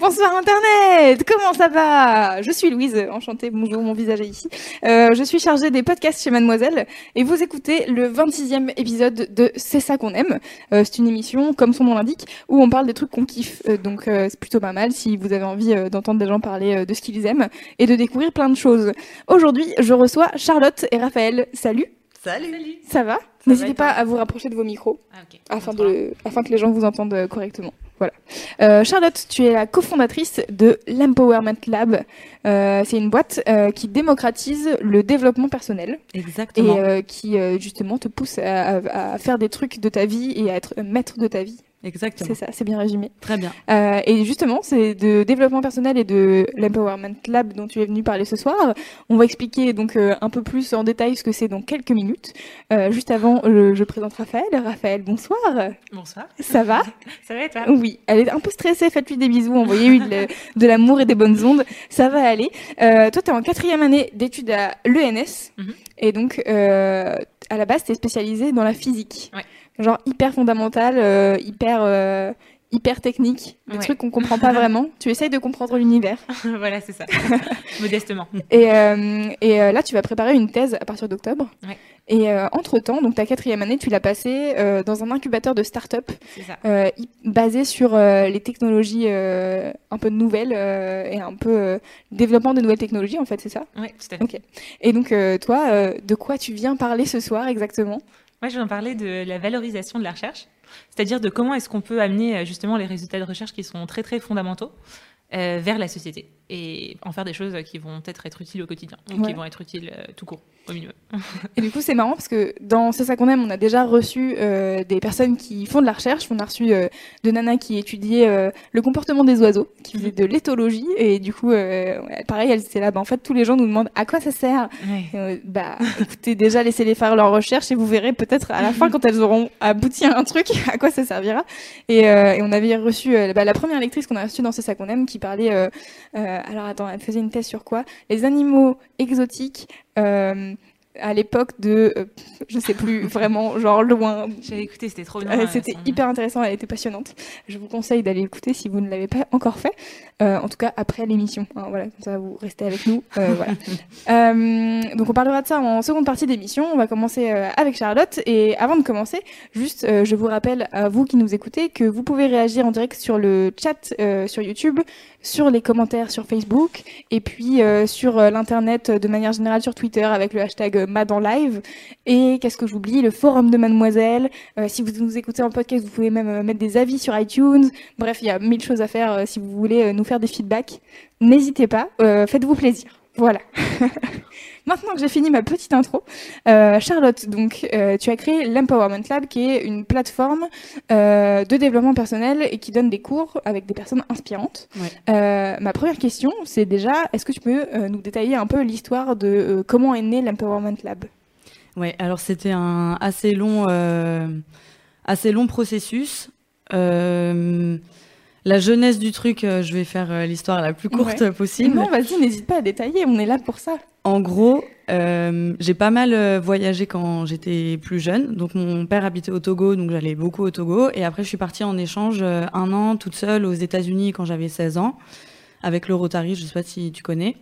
Bonsoir Internet, comment ça va? Je suis Louise, enchantée, bonjour, mon visage est ici. Euh, je suis chargée des podcasts chez Mademoiselle et vous écoutez le 26e épisode de C'est ça qu'on aime. Euh, c'est une émission, comme son nom l'indique, où on parle des trucs qu'on kiffe. Euh, donc euh, c'est plutôt pas mal si vous avez envie euh, d'entendre des gens parler euh, de ce qu'ils aiment et de découvrir plein de choses. Aujourd'hui, je reçois Charlotte et Raphaël. Salut, Salut. ça va? N'hésitez pas à vous rapprocher de vos micros Ah, ok. afin, de, afin que les gens vous entendent correctement. Voilà. Euh, Charlotte, tu es la cofondatrice de l'Empowerment Lab. Euh, c'est une boîte euh, qui démocratise le développement personnel et Exactement. euh, qui euh, justement te pousse à, à- à faire des trucs de ta vie et à être maître de ta vie. Exactement. C'est ça, c'est bien résumé. Très bien. Euh, et justement, c'est de développement personnel et de l'Empowerment Lab dont tu es venu parler ce soir. On va expliquer donc euh, un peu plus en détail ce que c'est dans quelques minutes. Euh, juste avant, je, je présente Raphaël. Raphaël, bonsoir. Bonsoir. Ça va Ça va et toi? Oui, elle est un peu stressée. Faites-lui des bisous, envoyez-lui de, de l'amour et des bonnes ondes. Ça va aller. Euh, toi, tu es en quatrième année d'études à l'ENS. Mhm. Et donc, euh, à la base, tu es spécialisée dans la physique. Ouais. Genre hyper fondamentale, euh, hyper, euh, hyper technique. Des Ouais. trucs qu'on comprend pas vraiment. Tu essayes de comprendre l'univers. Voilà, c'est ça. Modestement. Et, euh, et euh, là, tu vas préparer une thèse à partir d'octobre. Ouais. Et euh, entre-temps, donc ta quatrième année, tu l'as passée dans un incubateur de start-up basé sur les technologies un peu nouvelles et un peu développement de nouvelles technologies, en fait, c'est ça? Oui, tout à fait. Et donc, toi, de quoi tu viens parler ce soir exactement? Moi, je vais en parler de la valorisation de la recherche, c'est-à-dire de comment est-ce qu'on peut amener euh, justement les résultats de recherche qui sont très très fondamentaux euh, vers la société et en faire des choses qui vont peut-être être utiles au quotidien ou Ouais. qui vont être utiles euh, tout court au minimum. Et du coup, c'est marrant parce que dans C'est ça qu'on aime, on a déjà reçu euh, des personnes qui font de la recherche. On a reçu euh, de Nana qui étudiait le comportement des oiseaux, qui faisait de l'éthologie. Et du coup, pareil, elle était là. Bah, en fait, tous les gens nous demandent à quoi ça sert? Ouais. Bah, écoutez, déjà, laissez-les faire leurs recherches et vous verrez peut-être à la fin, quand elles auront abouti à un truc, à quoi ça servira. Et, et on avait reçu bah, la première lectrice qu'on a reçue dans C'est ça qu'on aime, qui parlait. Euh, alors, attends, elle faisait une thèse sur quoi? Les animaux exotiques. Euh, à l'époque de, euh, je sais plus vraiment, genre loin. J'avais écouté, c'était trop bien. Euh, C'était hyper intéressant, elle était passionnante. Je vous conseille d'aller l'écouter si vous ne l'avez pas encore fait. Euh, en tout cas, après l'émission. hein, voilà, comme ça, vous restez avec nous. Voilà. Donc, on parlera de ça en seconde partie d'émission. On va commencer avec Charlotte. Et avant de commencer, juste, je vous rappelle à vous qui nous écoutez que vous pouvez réagir en direct sur le chat sur YouTube, sur les commentaires sur Facebook, et puis euh, sur euh, l'internet euh, de manière générale sur Twitter avec le hashtag euh, MadEnLive. Et qu'est-ce que j'oublie? Le forum de Mademoiselle. Si vous nous écoutez en podcast, vous pouvez même mettre des avis sur iTunes. Bref, il y a mille choses à faire si vous voulez nous faire des feedbacks. N'hésitez pas, faites-vous plaisir. Voilà. Maintenant que j'ai fini ma petite intro, euh, Charlotte, donc euh, tu as créé l'Empowerment Lab, qui est une plateforme euh, de développement personnel et qui donne des cours avec des personnes inspirantes. Ouais. Ma première question, c'est déjà, est-ce que tu peux nous détailler un peu l'histoire de comment est né l'Empowerment Lab? Ouais, alors c'était un assez long, assez long processus. La jeunesse du truc, euh, je vais faire euh, l'histoire la plus courte Ouais. possible. Non, vas-y, n'hésite pas à détailler, on est là pour ça. En gros, euh, j'ai pas mal voyagé quand j'étais plus jeune. Donc mon père habitait au Togo, donc j'allais beaucoup au Togo. Et après, je suis partie en échange un an toute seule aux États-Unis quand j'avais 16 ans, avec le Rotary, je sais pas si tu connais.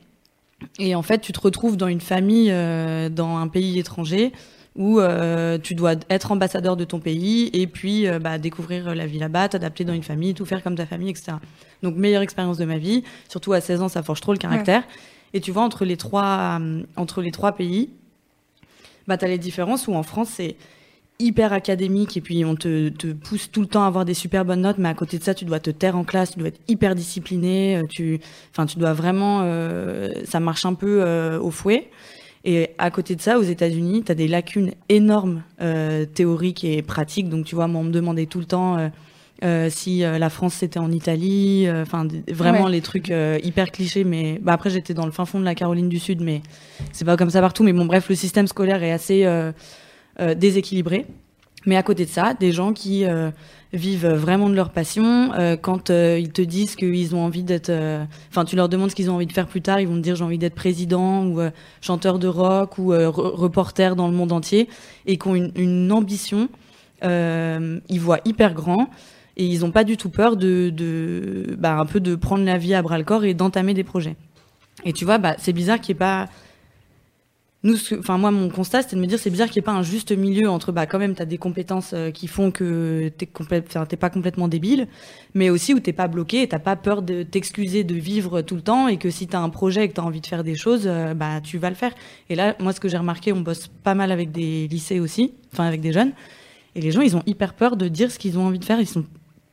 Et en fait, tu te retrouves dans une famille, euh, dans un pays étranger, où euh, tu dois être ambassadeur de ton pays et puis euh, bah, découvrir la vie là-bas, t'adapter dans une famille, tout faire comme ta famille, etc. Donc meilleure expérience de ma vie. Surtout à 16 ans, ça forge trop le caractère. Et tu vois entre les trois, euh, entre les trois pays, bah t'as les différences où en France c'est hyper académique et puis on te, te pousse tout le temps à avoir des super bonnes notes, mais à côté de ça, tu dois te taire en classe, tu dois être hyper discipliné, tu, enfin, tu dois vraiment, ça marche un peu au fouet. Et à côté de ça, aux États-Unis, tu as des lacunes énormes euh, théoriques et pratiques. Donc, tu vois, moi, on me demandait tout le temps, euh, euh, si la France c'était en Italie, enfin vraiment Ouais. les trucs hyper clichés. Mais bah, après j'étais dans le fin fond de la Caroline du Sud, mais c'est pas comme ça partout. Mais bon bref, le système scolaire est assez déséquilibré. Mais à côté de ça, des gens qui vivent vraiment de leur passion. euh, quand euh, ils te disent qu'ils ont envie d'être, euh, enfin tu leur demandes ce qu'ils ont envie de faire plus tard, ils vont te dire j'ai envie d'être président ou euh, chanteur de rock ou euh, re- reporter dans le monde entier et qui ont une, ambition. Euh, ils voient hyper grand et ils n'ont pas du tout peur de, de bah, un peu de prendre la vie à bras le corps et d'entamer des projets. Et tu vois, bah, c'est bizarre qu'il n'y ait pas nous, enfin moi, mon constat, c'était de me dire, c'est bizarre qu'il n'y ait pas un juste milieu entre, bah, quand même, tu as des compétences euh, qui font que t'es complè- pas complètement débile, mais aussi où t'es pas bloqué et t'as pas peur de t'excuser de vivre tout le temps et que si tu as un projet et que tu as envie de faire des choses, euh, bah, tu vas le faire. Et là, moi, ce que j'ai remarqué, on bosse pas mal avec des lycées aussi, enfin, avec des jeunes, et les gens, ils ont hyper peur de dire ce qu'ils ont envie de faire. Ils sont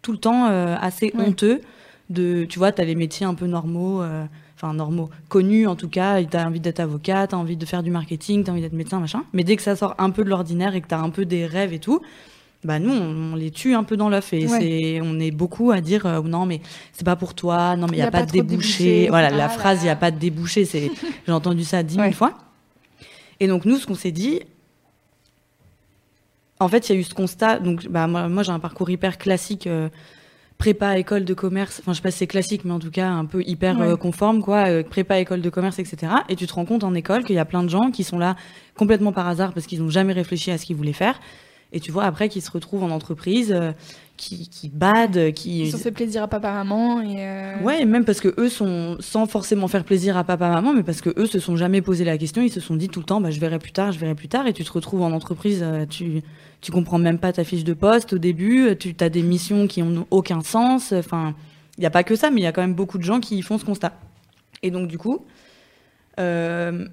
tout le temps euh, assez Ouais. honteux de, tu vois, tu as les métiers un peu normaux, enfin normaux, connus en tout cas, tu as envie d'être avocat, tu as envie de faire du marketing, tu as envie d'être médecin, machin. Mais dès que ça sort un peu de l'ordinaire et que tu as un peu des rêves et tout, bah nous, on, on les tue un peu dans l'œuf. Et Ouais. c'est, on est beaucoup à dire euh, non, mais c'est pas pour toi, non, mais il n'y a, pas, de débouché. Voilà, Ah la là phrase, il n'y a pas de débouché, c'est, j'ai entendu ça dix Ouais. mille fois. Et donc, nous, ce qu'on s'est dit, en fait, il y a eu ce constat. Donc, bah, moi, moi j'ai un parcours hyper classique, euh, prépa, école de commerce. Enfin, je sais pas si c'est classique, mais en tout cas, un peu hyper Ouais. euh, conforme, quoi. euh, prépa, école de commerce, etc. Et tu te rends compte en école qu'il y a plein de gens qui sont là complètement par hasard parce qu'ils n'ont jamais réfléchi à ce qu'ils voulaient faire. Et tu vois, après, qu'ils se retrouvent en entreprise, euh, qui, qui badent, qui. Ils ont fait plaisir à papa, maman et. euh, Ouais, même parce que eux sont sans forcément faire plaisir à papa maman, mais parce que eux se sont jamais posé la question, ils se sont dit tout le temps bah je verrai plus tard, je verrai plus tard et tu te retrouves en entreprise, euh, tu tu comprends même pas ta fiche de poste au début, euh, tu as des missions qui ont aucun sens, enfin, il y a pas que ça mais il y a quand même beaucoup de gens qui font ce constat. Et donc du coup, euh,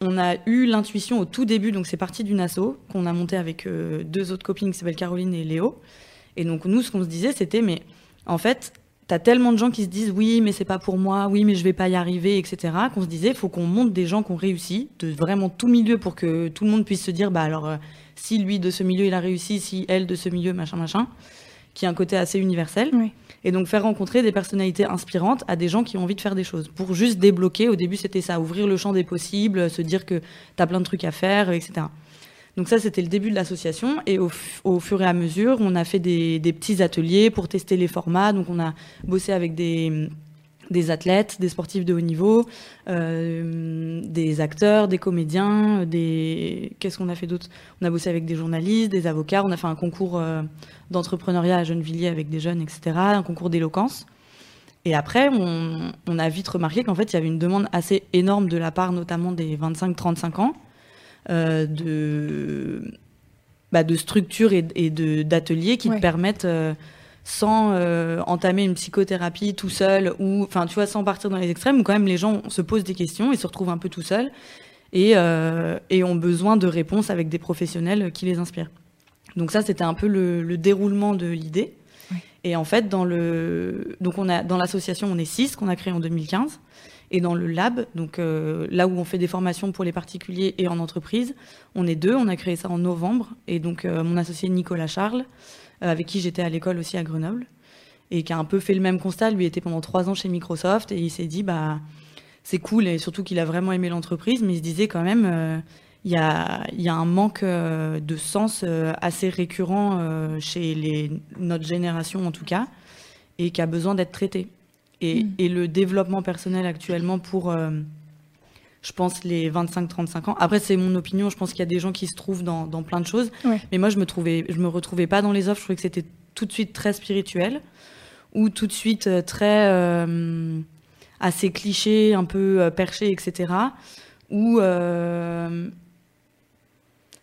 on a eu l'intuition au tout début, donc c'est parti d'une asso qu'on a monté avec euh, deux autres copines qui s'appellent Caroline et Léo. Et donc nous, ce qu'on se disait, c'était mais en fait, t'as tellement de gens qui se disent oui, mais c'est pas pour moi, oui, mais je vais pas y arriver, etc. Qu'on se disait, faut qu'on monte des gens qui ont réussi, de vraiment tout milieu, pour que tout le monde puisse se dire, bah alors, euh, si lui de ce milieu il a réussi, si elle de ce milieu, machin, machin, qui a un côté assez universel. Oui. Et donc faire rencontrer des personnalités inspirantes à des gens qui ont envie de faire des choses. Pour juste débloquer, au début c'était ça, ouvrir le champ des possibles, se dire que t'as plein de trucs à faire, etc. Donc ça, c'était le début de l'association. Et au, fur et à mesure, on a fait des, petits ateliers pour tester les formats. Donc on a bossé avec des, des athlètes, des sportifs de haut niveau, euh, des acteurs, des comédiens, des... Qu'est-ce qu'on a fait d'autre? On a bossé avec des journalistes, des avocats. On a fait un concours euh, d'entrepreneuriat à Gennevilliers avec des jeunes, etc. Un concours d'éloquence. Et après, on, a vite remarqué qu'en fait, il y avait une demande assez énorme de la part notamment des 25-35 ans de, bah, de structures et, et de- d'ateliers qui Ouais. te permettent, euh, sans euh, entamer une psychothérapie tout seul, ou enfin, tu vois, sans partir dans les extrêmes, où quand même les gens se posent des questions et se retrouvent un peu tout seuls et, euh, et ont besoin de réponses avec des professionnels qui les inspirent. Donc ça, c'était un peu le, le déroulement de l'idée. Et en fait, dans le, donc on a dans l'association, on est six qu'on a créé en 2015. Et dans le lab, donc euh, là où on fait des formations pour les particuliers et en entreprise, on est deux. On a créé ça en novembre. Et donc euh, mon associé Nicolas Charles, euh, avec qui j'étais à l'école aussi à Grenoble, et qui a un peu fait le même constat. Lui était pendant trois ans chez Microsoft et il s'est dit bah c'est cool et surtout qu'il a vraiment aimé l'entreprise, mais il se disait quand même il y, a, un manque de sens assez récurrent chez notre génération en tout cas, et qui a besoin d'être traité. Et, Mm. et le développement personnel actuellement pour, euh, je pense, les 25-35 ans. Après, c'est mon opinion, je pense qu'il y a des gens qui se trouvent dans, dans plein de choses. Ouais. Mais moi, je me, trouvais, je me retrouvais pas dans les offres, je trouvais que c'était tout de suite très spirituel, ou tout de suite euh, très euh, assez cliché, un peu perché, etc. Ou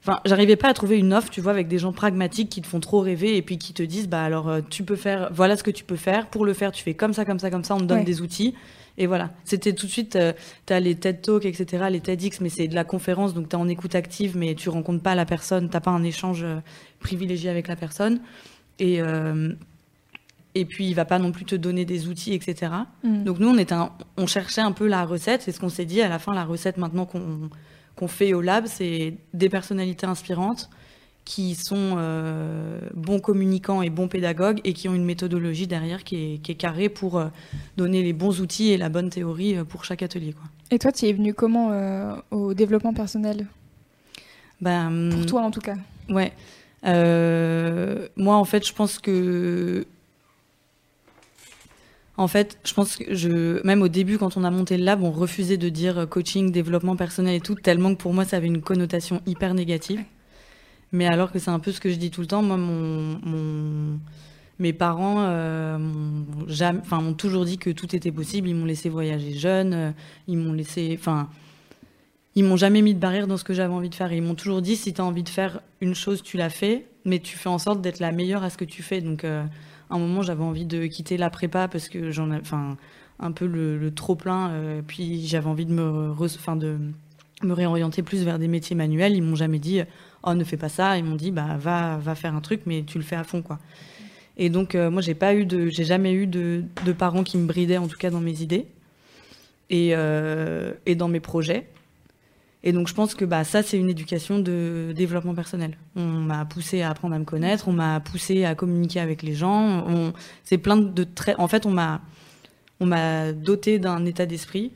Enfin, j'arrivais pas à trouver une offre, tu vois, avec des gens pragmatiques qui te font trop rêver et puis qui te disent, bah alors, euh, tu peux faire, voilà ce que tu peux faire. Pour le faire, tu fais comme ça, comme ça, comme ça. On te donne Ouais. des outils. Et voilà. C'était tout de suite, euh, t'as les TED Talks, etc., les TEDx, mais c'est de la conférence, donc t'es en écoute active, mais tu rencontres pas la personne, t'as pas un échange euh, privilégié avec la personne. Et, euh, et puis, il va pas non plus te donner des outils, etc. Mm. Donc nous, on, était un- on cherchait un peu la recette. C'est ce qu'on s'est dit à la fin. La recette maintenant qu'on qu'on fait au lab, c'est des personnalités inspirantes qui sont euh, bons communicants et bons pédagogues et qui ont une méthodologie derrière qui est, qui est carrée pour euh, donner les bons outils et la bonne théorie euh, pour chaque atelier. Quoi. Et toi, tu es venu comment euh, au développement personnel? Ben, Pour toi, en tout cas. Ouais. Moi, en fait, je pense que. En fait, je pense que je. Même au début, quand on a monté le lab, on refusait de dire coaching, développement personnel et tout, tellement que pour moi, ça avait une connotation hyper négative. Mais alors que c'est un peu ce que je dis tout le temps, moi, mon. mon- Mes parents euh, m'ont toujours dit que tout était possible. Ils m'ont laissé voyager jeune. euh, Ils m'ont laissé. Enfin, ils m'ont jamais mis de barrière dans ce que j'avais envie de faire. Ils m'ont toujours dit si tu as envie de faire une chose, tu la fais, mais tu fais en sorte d'être la meilleure à ce que tu fais. Donc, euh, à un moment, j'avais envie de quitter la prépa parce que j'en ai, enfin, un peu le, trop plein. euh, puis j'avais envie de me, réorienter plus vers des métiers manuels. Ils m'ont jamais dit oh ne fais pas ça. Ils m'ont dit bah va, va faire un truc, mais tu le fais à fond quoi. Et donc euh, moi j'ai pas eu de, j'ai jamais eu de, parents qui me bridaient en tout cas dans mes idées et, euh, et dans mes projets. Et donc je pense que bah, ça, c'est une éducation de développement personnel. On m'a poussé à apprendre à me connaître, on m'a poussé à communiquer avec les gens. On... C'est plein de traits. En fait, on m'a, on m'a doté d'un état d'esprit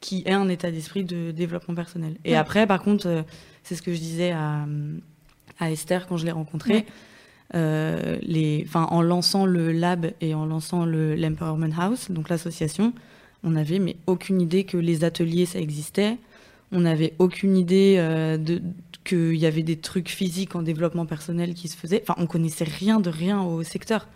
qui est un état d'esprit de développement personnel. Et Ouais. après, par contre, euh, c'est ce que je disais à, à Esther quand je l'ai rencontrée. Ouais. Euh, les, en lançant le lab et en lançant le l'Empowerment House, donc l'association, on n'avait mais aucune idée que les ateliers ça existait. On n'avait aucune idée euh, de qu'il y avait des trucs physiques en développement personnel qui se faisaient. Enfin, on connaissait rien de rien au secteur.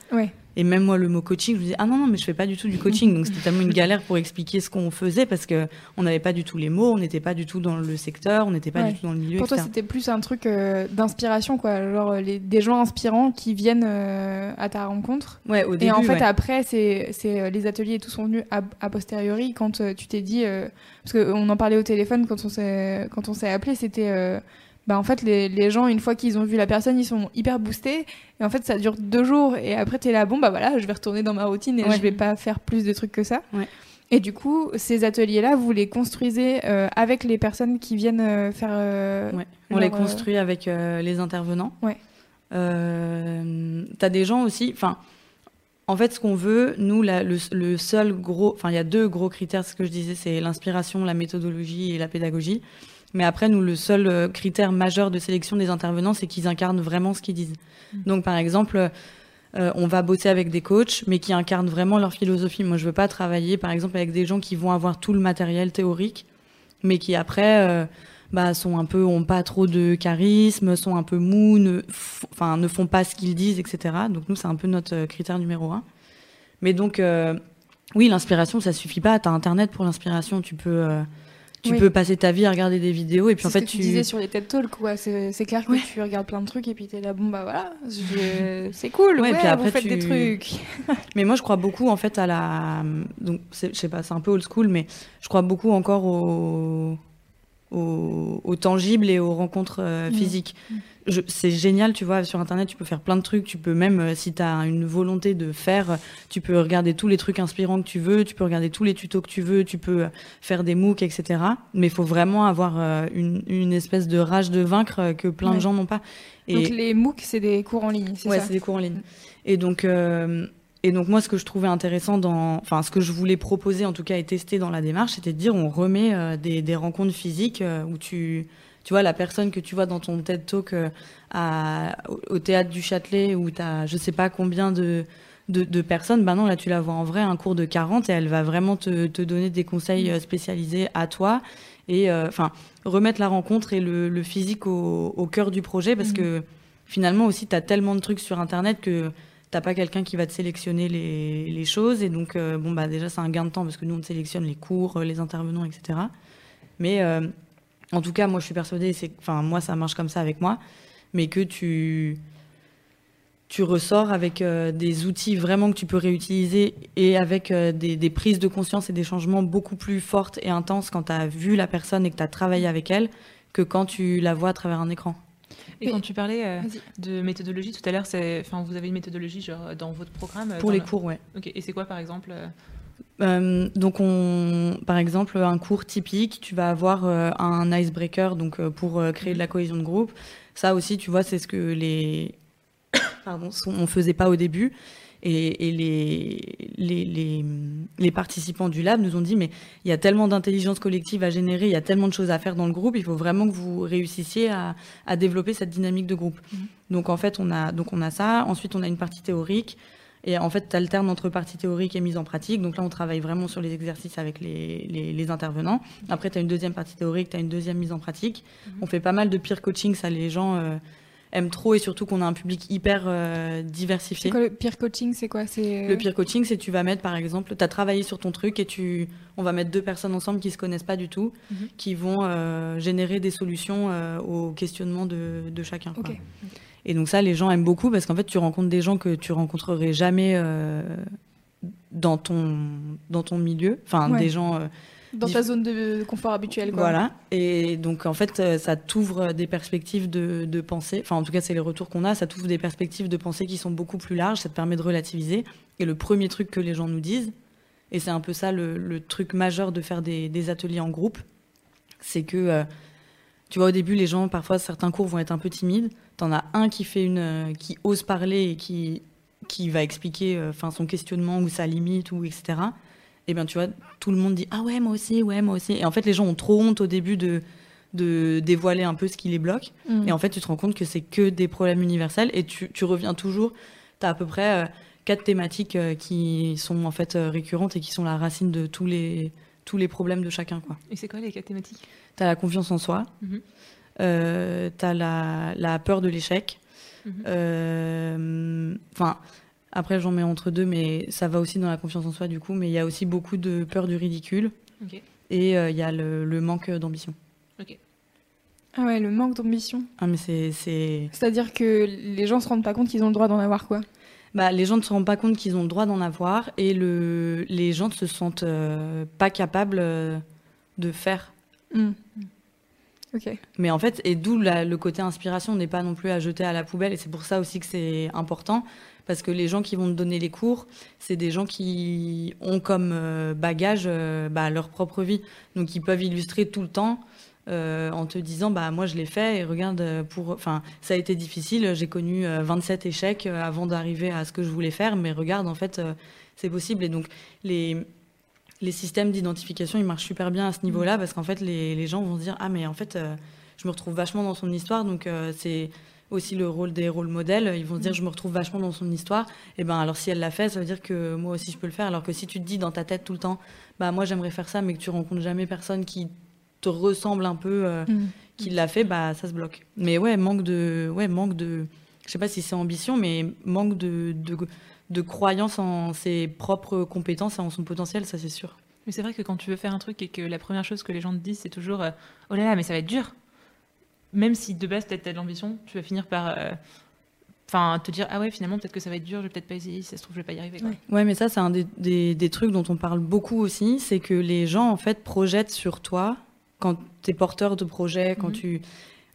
Et même moi, le mot coaching, je me disais ah non non mais je fais pas du tout du coaching. Donc c'était tellement une galère pour expliquer ce qu'on faisait parce que on n'avait pas du tout les mots, on n'était pas du tout dans le secteur, on n'était pas Ouais. du tout dans le milieu. Pour toi, c'était plus un truc euh, d'inspiration, quoi. Genre les, des gens inspirants qui viennent euh, à ta rencontre. ouais, au début. et en fait, ouais. après, c'est euh, les ateliers et tout sont venus a, posteriori quand tu t'es dit. euh, parce qu'on en parlait au téléphone quand on s'est quand on s'est appelé, c'était. Bah en fait, les, les gens, une fois qu'ils ont vu la personne, ils sont hyper boostés. Et en fait, ça dure deux jours. Et après, t'es là, bon, bah voilà, je vais retourner dans ma routine et Ouais. je vais pas faire plus de trucs que ça. Ouais. Et du coup, ces ateliers-là, vous les construisez euh, avec les personnes qui viennent euh, faire. euh, Ouais. On les leur, construit avec les intervenants. Ouais. T'as des gens aussi. Enfin, en fait, ce qu'on veut, nous, la- le, le seul gros. Enfin, il y a deux gros critères. Ce que je disais, c'est l'inspiration, la méthodologie et la pédagogie. Mais après, nous, le seul euh, critère majeur de sélection des intervenants, c'est qu'ils incarnent vraiment ce qu'ils disent. Donc, par exemple. euh, on va bosser avec des coachs, mais qui incarnent vraiment leur philosophie. Moi, je veux pas travailler, par exemple, avec des gens qui vont avoir tout le matériel théorique, mais qui après, euh, bah, sont un peu, ont pas trop de charisme, sont un peu mous, ne, enfin, ne font pas ce qu'ils disent, etc. Donc nous, c'est un peu notre euh, critère numéro un. Mais donc, euh, oui, l'inspiration, ça suffit pas. T'as Internet pour l'inspiration. Tu peux, tu Oui. peux passer ta vie à regarder des vidéos et puis C'est en ce fait, que tu tu, disais sur les TED Talks, quoi. C'est clair que Ouais. tu regardes plein de trucs et puis t'es là, bon bah voilà, je- c'est cool, Ouais, ouais, puis après, vous faites tu- des trucs. Mais moi, je crois beaucoup en fait à la. Donc, je sais pas, c'est un peu old school, mais je crois beaucoup encore au, au, au tangible et aux rencontres euh, Mm. physiques. Je- C'est génial, tu vois, sur Internet, tu peux faire plein de trucs. Tu peux même, euh, si tu as une volonté de faire, tu peux regarder tous les trucs inspirants que tu veux, tu peux regarder tous les tutos que tu veux, tu peux euh, faire des MOOC, etc. Mais il faut vraiment avoir euh, une, une espèce de rage de vaincre que plein Ouais. de gens n'ont pas. Et... Donc les MOOC, c'est des cours en ligne, c'est Ouais, ça c'est des cours en ligne. Et donc, euh, et donc moi, ce que je trouvais intéressant dans, enfin, ce que je voulais proposer en tout cas et tester dans la démarche, c'était de dire on remet des, des rencontres physiques où tu, tu vois, la personne que tu vois dans ton TED Talk euh, à, au, théâtre du Châtelet où tu as je sais pas combien de, de, de personnes, ben non, là tu la vois en vrai, un cours de 40 et elle va vraiment te, te donner des conseils euh, spécialisés à toi et euh, enfin remettre la rencontre et le, le physique au, au cœur du projet parce Mhm. que finalement aussi tu as tellement de trucs sur internet que t'as pas quelqu'un qui va te sélectionner les, les choses et donc euh, bon bah déjà c'est un gain de temps parce que nous on sélectionne les cours, les intervenants, etc. Mais euh, en tout cas moi je suis persuadée, c'est enfin moi ça marche comme ça avec moi, mais que tu tu ressors avec euh, des outils vraiment que tu peux réutiliser et avec euh, des, des prises de conscience et des changements beaucoup plus fortes et intenses quand tu as vu la personne et que tu as travaillé avec elle que quand tu la vois à travers un écran. Et Mais- quand tu parlais euh, de méthodologie tout à l'heure, c'est, enfin, vous avez une méthodologie genre dans votre programme. Pour les le- cours, ouais. Ok. Et c'est quoi par exemple euh, donc, on, par exemple, un cours typique, tu vas avoir euh, un icebreaker donc euh, pour créer de la cohésion de groupe. Ça aussi, tu vois, c'est ce que les. Pardon, on faisait pas au début. Et, les, les, les, participants du lab nous ont dit, mais il y a tellement d'intelligence collective à générer, il y a tellement de choses à faire dans le groupe, il faut vraiment que vous réussissiez à, à développer cette dynamique de groupe. Mhm. Donc en fait, on a, donc on a ça. Ensuite, on a une partie théorique. Et en fait, tu alternes entre partie théorique et mise en pratique. Donc là, on travaille vraiment sur les exercices avec les, les, intervenants. Après, tu as une deuxième partie théorique, tu as une deuxième mise en pratique. Mhm. On fait pas mal de peer coaching, ça, les gens... Euh, aime trop et surtout qu'on a un public hyper euh, diversifié. Quoi, le peer coaching, c'est quoi? C'est... Le peer coaching, c'est tu vas mettre par exemple, tu as travaillé sur ton truc et tu, on va mettre deux personnes ensemble qui se connaissent pas du tout, mhm. qui vont euh, générer des solutions euh, aux questionnements de, de chacun. Quoi. Et donc ça, les gens aiment beaucoup parce qu'en fait, tu rencontres des gens que tu rencontrerais jamais dans ton dans ton milieu, enfin des gens dans ta zone de confort habituelle. Quoi. Voilà. Et donc, en fait, euh, ça t'ouvre des perspectives de, de, pensée. Enfin, en tout cas, c'est les retours qu'on a. Ça t'ouvre des perspectives de pensée qui sont beaucoup plus larges. Ça te permet de relativiser. Et le premier truc que les gens nous disent, et c'est un peu ça le, truc majeur de faire des, des ateliers en groupe, c'est que, euh, tu vois, au début, les gens, parfois, certains cours vont être un peu timides. T'en as un qui fait une, euh, qui ose parler et qui, qui va expliquer, enfin, son questionnement ou sa limite ou etc et bien tu vois, tout le monde dit ah ouais moi aussi, ouais moi aussi. Et en fait les gens ont trop honte au début de de dévoiler un peu ce qui les bloque. Mm. Et en fait tu te rends compte que c'est que des problèmes universels et tu, tu reviens toujours. Tu as à peu près euh, quatre thématiques euh, qui sont en fait euh, récurrentes et qui sont la racine de tous les tous les problèmes de chacun quoi. Et c'est quoi les quatre thématiques? Tu as la confiance en soi. Mm-hmm. tu as la, la, peur de l'échec. Mm-hmm. Enfin, après, j'en mets entre deux, mais ça va aussi dans la confiance en soi, du coup. Mais il y a aussi beaucoup de peur du ridicule. Et euh, il y a le, manque d'ambition. Ah ouais, le manque d'ambition. Ah, mais c'est. C'est-à-dire que les gens se rendent pas compte qu'ils ont le droit d'en avoir, quoi bah, les gens ne se rendent pas compte qu'ils ont le droit d'en avoir et le, les gens ne se sentent euh, pas capables euh, de faire. Mais en fait, et d'où le côté inspiration n'est pas non plus à jeter à la poubelle, et c'est pour ça aussi que c'est important, parce que les gens qui vont te donner les cours, c'est des gens qui ont comme euh, bagage euh, bah, leur propre vie, donc ils peuvent illustrer tout le temps. Euh, en te disant bah moi je l'ai fait et regarde pour enfin ça a été difficile j'ai connu 27 échecs avant d'arriver à ce que je voulais faire mais regarde en fait c'est possible et donc les les systèmes d'identification, ils marchent super bien à ce niveau-là parce qu'en fait, les, gens vont se dire Ah, mais en fait, euh, je me retrouve vachement dans son histoire. Donc, euh, c'est aussi le rôle des rôles modèles. Ils vont se dire Je me retrouve vachement dans son histoire. Et ben, alors, si elle l'a fait, ça veut dire que moi aussi, je peux le faire. Alors que si tu te dis dans ta tête tout le temps Bah, moi, j'aimerais faire ça, mais que tu rencontres jamais personne qui te ressemble un peu, euh, mm. qui l'a fait, bah, ça se bloque. Mais ouais, manque de. Ouais, manque de. Je sais pas si c'est ambition, mais manque de de croyance en ses propres compétences et en son potentiel, ça c'est sûr. Mais c'est vrai que quand tu veux faire un truc et que la première chose que les gens te disent, c'est toujours euh, Oh là là, mais ça va être dur. Même si de base, peut-être tu as de l'ambition, tu vas finir par. Euh, enfin, te dire, ah ouais, finalement, peut-être que ça va être dur, je vais peut-être pas essayer, si ça se trouve, je vais pas y arriver. Ouais, mais ça, c'est un des, des, trucs dont on parle beaucoup aussi, c'est que les gens, en fait, projettent sur toi, quand tu es porteur de projet, quand mhm. tu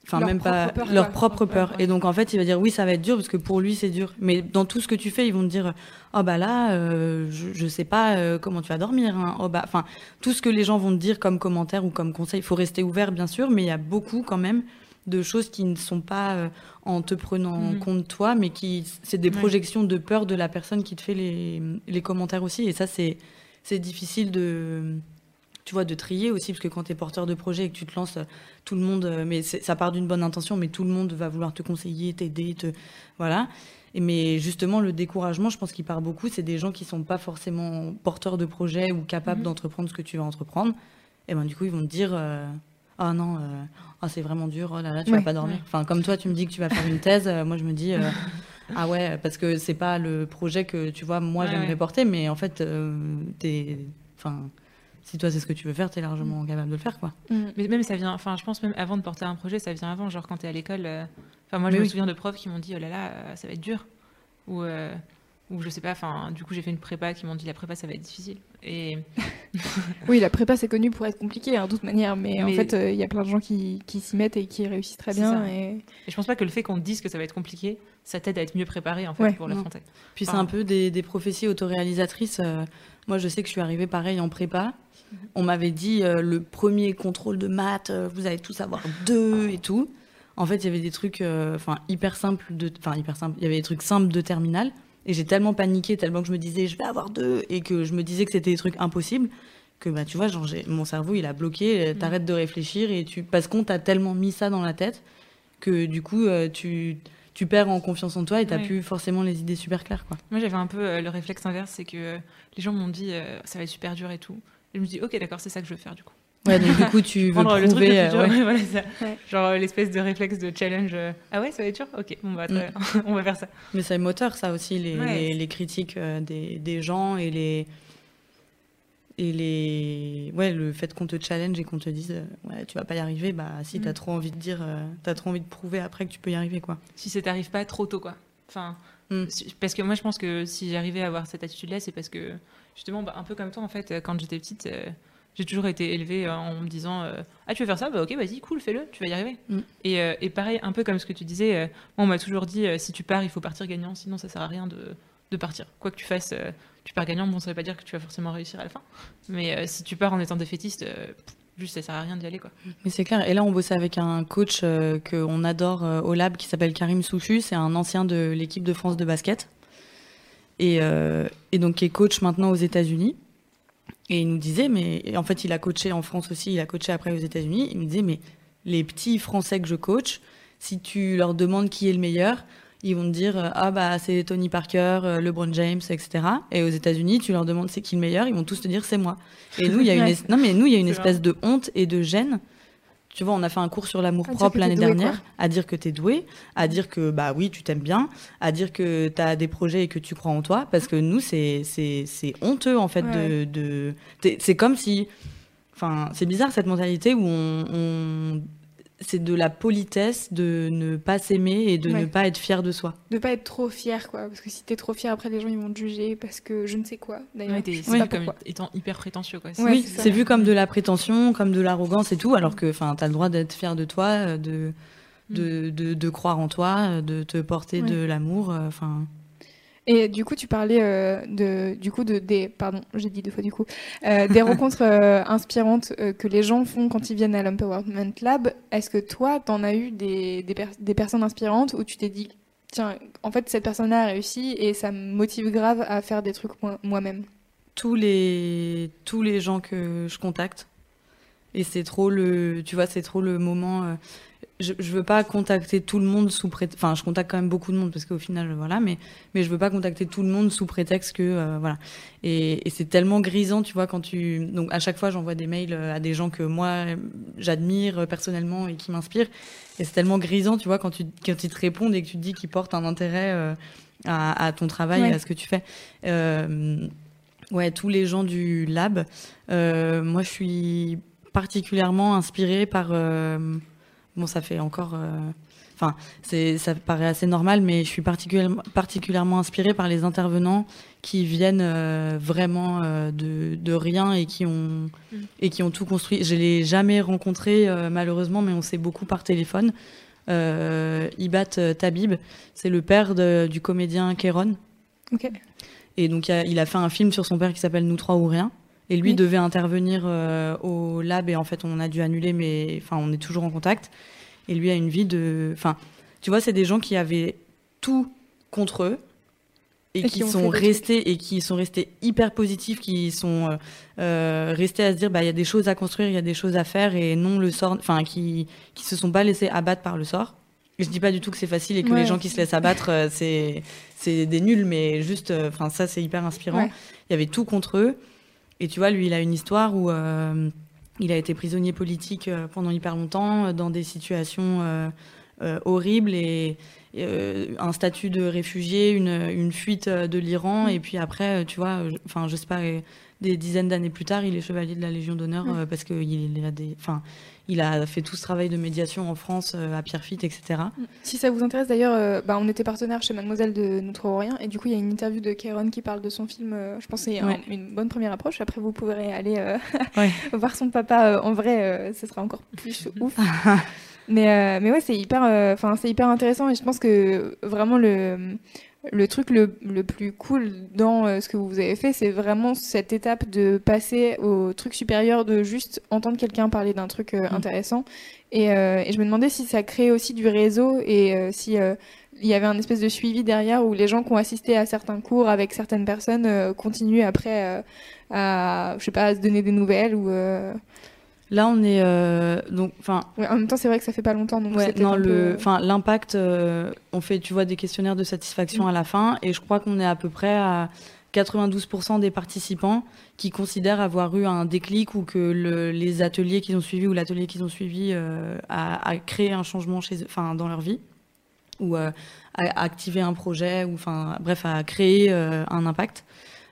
enfin même pas leur propre peur. Et donc en fait, il va dire oui, ça va être dur parce que pour lui c'est dur. Mais dans tout ce que tu fais, ils vont te dire oh bah là, euh, je, je sais pas euh, comment tu vas dormir. Hein. Oh bah, enfin tout ce que les gens vont te dire comme commentaire ou comme conseil, il faut rester ouvert bien sûr, mais il y a beaucoup quand même de choses qui ne sont pas euh, en te prenant en mm. compte toi, mais qui c'est des projections de peur de la personne qui te fait les, les commentaires aussi. Et ça c'est c'est difficile de tu vois, de trier aussi, parce que quand tu es porteur de projet et que tu te lances, tout le monde, euh, mais ça part d'une bonne intention, mais tout le monde va vouloir te conseiller, t'aider, te, voilà. Et mais justement, le découragement, je pense qu'il part beaucoup, c'est des gens qui sont pas forcément porteurs de projet ou capables mhm. d'entreprendre ce que tu vas entreprendre. Et ben du coup, ils vont te dire, euh, ah non, euh, ah, c'est vraiment dur, oh là là, tu vas pas dormir. Enfin, comme toi, tu me dis que tu vas faire une thèse, moi je me dis. ah ouais, parce que c'est pas le projet que tu vois, moi j'aimerais porter, mais en fait, t'es. Enfin, si toi c'est ce que tu veux faire, tu es largement mm. capable de le faire quoi. Mm. Mais même ça vient, enfin je pense même avant de porter un projet, ça vient avant, genre quand tu es à l'école. Euh, enfin moi je me souviens de profs qui m'ont dit oh là là, euh, ça va être dur. Ou, euh, ou je sais pas, enfin du coup j'ai fait une prépa qui m'ont dit la prépa ça va être difficile. Et... oui, la prépa c'est connu pour être compliqué hein, de toute manière, mais, en fait il y a plein de gens qui, qui s'y mettent et qui réussissent très bien. Et... je pense pas que le fait qu'on te dise que ça va être compliqué, ça t'aide à être mieux préparé en fait pour l'affronter. Puis c'est un peu des, des prophéties autoréalisatrices. moi je sais que je suis arrivée pareil en prépa on m'avait dit euh, le premier contrôle de maths, euh, vous allez tous avoir deux et tout. En fait, il y avait des trucs, enfin hyper simples de, enfin hyper simples. Il y avait des trucs simples de terminal. Et j'ai tellement paniqué, tellement que je me disais, je vais avoir deux, et que je me disais que c'était des trucs impossibles, que bah, tu vois, genre, mon cerveau, il a bloqué, mm. t'arrêtes de réfléchir, et tu... parce qu'on t'a tellement mis ça dans la tête, que du coup, euh, tu, tu perds en confiance en toi et t'as plus forcément les idées super claires. Quoi. Moi, j'avais un peu euh, le réflexe inverse, c'est que euh, les gens m'ont dit, ça va être super dur et tout. Et je me dis, ok, d'accord, c'est ça que je veux faire, du coup. Ouais, donc du coup, tu veux prouver... Le truc voilà, ça. Genre l'espèce de réflexe de challenge. ah ouais, ça va être dur Ok, on va, mm. on va faire ça. Mais c'est moteur, ça aussi, les, les, critiques des, des, gens et les et les ouais le fait qu'on te challenge et qu'on te dise ouais tu vas pas y arriver bah si t'as mm. trop envie de dire t'as trop envie de prouver après que tu peux y arriver quoi si ça t'arrive pas trop tôt quoi enfin mm. parce que moi je pense que si j'arrivais à avoir cette attitude là c'est parce que justement bah, un peu comme toi en fait quand j'étais petite j'ai toujours été élevée en me disant ah tu veux faire ça? Bah ok vas-y cool fais-le tu vas y arriver. Mm. et, et, pareil un peu comme ce que tu disais moi on m'a toujours dit si tu pars il faut partir gagnant sinon ça sert à rien de, de partir. Quoi que tu fasses tu pars gagnant bon ça veut pas dire que tu vas forcément réussir à la fin. Mais euh, si tu pars en étant défaitiste euh, juste ça sert à rien d'y aller quoi. Mais c'est clair. Et là on bossait avec un coach euh, qu'on adore au lab qui s'appelle Karim Souchu. C'est un ancien de l'équipe de France de basket. Et, et donc qui est coach maintenant aux États-Unis et il nous disait, mais en fait, il a coaché en France aussi, il a coaché après aux États-Unis. Il me disait, mais les petits Français que je coach, si tu leur demandes qui est le meilleur, ils vont te dire euh, ah bah c'est Tony Parker, euh, LeBron James, etc. Et aux États-Unis, tu leur demandes c'est qui le meilleur, ils vont tous te dire c'est moi. Et nous, il y a une non mais nous il y a une espèce de honte et de gêne. Tu vois, on a fait un cours sur l'amour propre l'année dernière, à dire que tu es doué, à dire que bah oui, tu t'aimes bien, à dire que tu as des projets et que tu crois en toi, parce que nous, c'est honteux en fait de, de... c'est comme si, enfin, c'est bizarre cette mentalité où on, on c'est de la politesse de ne pas s'aimer et de ne pas être fier de soi. De pas être trop fier, quoi. Parce que si t'es trop fier, après les gens ils vont te juger parce que je ne sais quoi. D'ailleurs, c'est vu comme étant hyper prétentieux, quoi. oui, c'est vu comme de la prétention, comme de l'arrogance et tout, alors que, enfin, t'as le droit d'être fier de toi, euh, de, mm. de, de, de, croire en toi, de te porter de l'amour, euh, enfin. Et du coup, tu parlais euh, de, du coup, de, des, pardon, j'ai dit deux fois du coup, euh, des rencontres euh, inspirantes que les gens font quand ils viennent à l'Empowerment Lab. Est-ce que toi, t'en as eu des, des, des, personnes inspirantes où tu t'es dit, tiens, en fait, cette personne-là a réussi et ça me motive grave à faire des trucs moi-même? Tous les, tous les gens que je contacte. Et c'est trop le, tu vois, c'est trop le moment je, je veux pas contacter tout le monde sous prétexte. Enfin, je contacte quand même beaucoup de monde parce qu'au final, voilà, mais, mais je veux pas contacter tout le monde sous prétexte que. Euh, voilà. Et, et c'est tellement grisant, tu vois, quand tu. Donc, à chaque fois, j'envoie des mails euh, à des gens que moi, j'admire euh, personnellement et qui m'inspirent. Et c'est tellement grisant, tu vois, quand, tu, quand ils te répondent et que tu te dis qu'ils portent un intérêt à, à, ton travail et à ce que tu fais. Euh, ouais, tous les gens du lab. moi, je suis particulièrement inspirée par. Bon, ça fait encore. Euh, enfin, ça paraît assez normal, mais je suis particulièrement, particulièrement inspirée par les intervenants qui viennent euh, vraiment euh, de, de, rien et qui ont mm. et qui ont tout construit. Je l'ai jamais rencontré malheureusement, mais on sait beaucoup par téléphone. Ibat Tabib, c'est le père du comédien Kéron. Ok. Et donc il a, fait un film sur son père qui s'appelle Nous trois ou rien. Et lui devait intervenir euh, au lab et en fait on a dû annuler, mais enfin on est toujours en contact. Et lui a une vie de, enfin tu vois c'est des gens qui avaient tout contre eux et, qui, sont restés et qui sont restés hyper positifs, qui sont euh, euh, restés à se dire bah il y a des choses à construire, il y a des choses à faire et non le sort, enfin qui qui se sont pas laissés abattre par le sort. Je dis pas du tout que c'est facile et que les gens qui se laissent abattre c'est c'est des nuls, mais juste enfin ça c'est hyper inspirant. Il y avait tout contre eux. Et tu vois, lui, il a une histoire où euh, il a été prisonnier politique euh, pendant hyper longtemps, euh, dans des situations horribles et, un statut de réfugié, une, une fuite de l'Iran, et puis après, tu vois, enfin, je sais pas, des dizaines d'années plus tard, il est chevalier de la Légion d'honneur parce qu'il a des, enfin, il a fait tout ce travail de médiation en France euh, à Pierrefitte, etc. Si ça vous intéresse d'ailleurs, euh, bah, on était partenaire chez Mademoiselle de Notre-Orient et du coup il y a une interview de Kéron qui parle de son film. Euh, je pense que c'est une bonne première approche. Après vous pourrez aller voir son papa en vrai, ce sera encore plus ouf. mais mais ouais c'est hyper, enfin c'est hyper intéressant et je pense que vraiment le le truc le, le plus cool dans euh, ce que vous avez fait, c'est vraiment cette étape de passer au truc supérieur, de juste entendre quelqu'un parler d'un truc euh, Mm. intéressant. Et, euh, et je me demandais si ça crée aussi du réseau et euh, si il y avait un espèce de suivi derrière où les gens qui ont assisté à certains cours avec certaines personnes continuent après à, je sais pas, à se donner des nouvelles ou. Là, on est euh, donc, enfin, ouais, en même temps, c'est vrai que ça fait pas longtemps, donc Ouais, non, le, enfin, l'impact, euh, on fait, tu vois, des questionnaires de satisfaction à la fin, et je crois qu'on est à peu près à 92% des participants qui considèrent avoir eu un déclic ou que le- les ateliers qu'ils ont suivis ou l'atelier qu'ils ont suivi euh, a, a créé un changement chez enfin, dans leur vie, ou euh, a, a activé un projet, ou enfin, bref, a créé euh, un impact.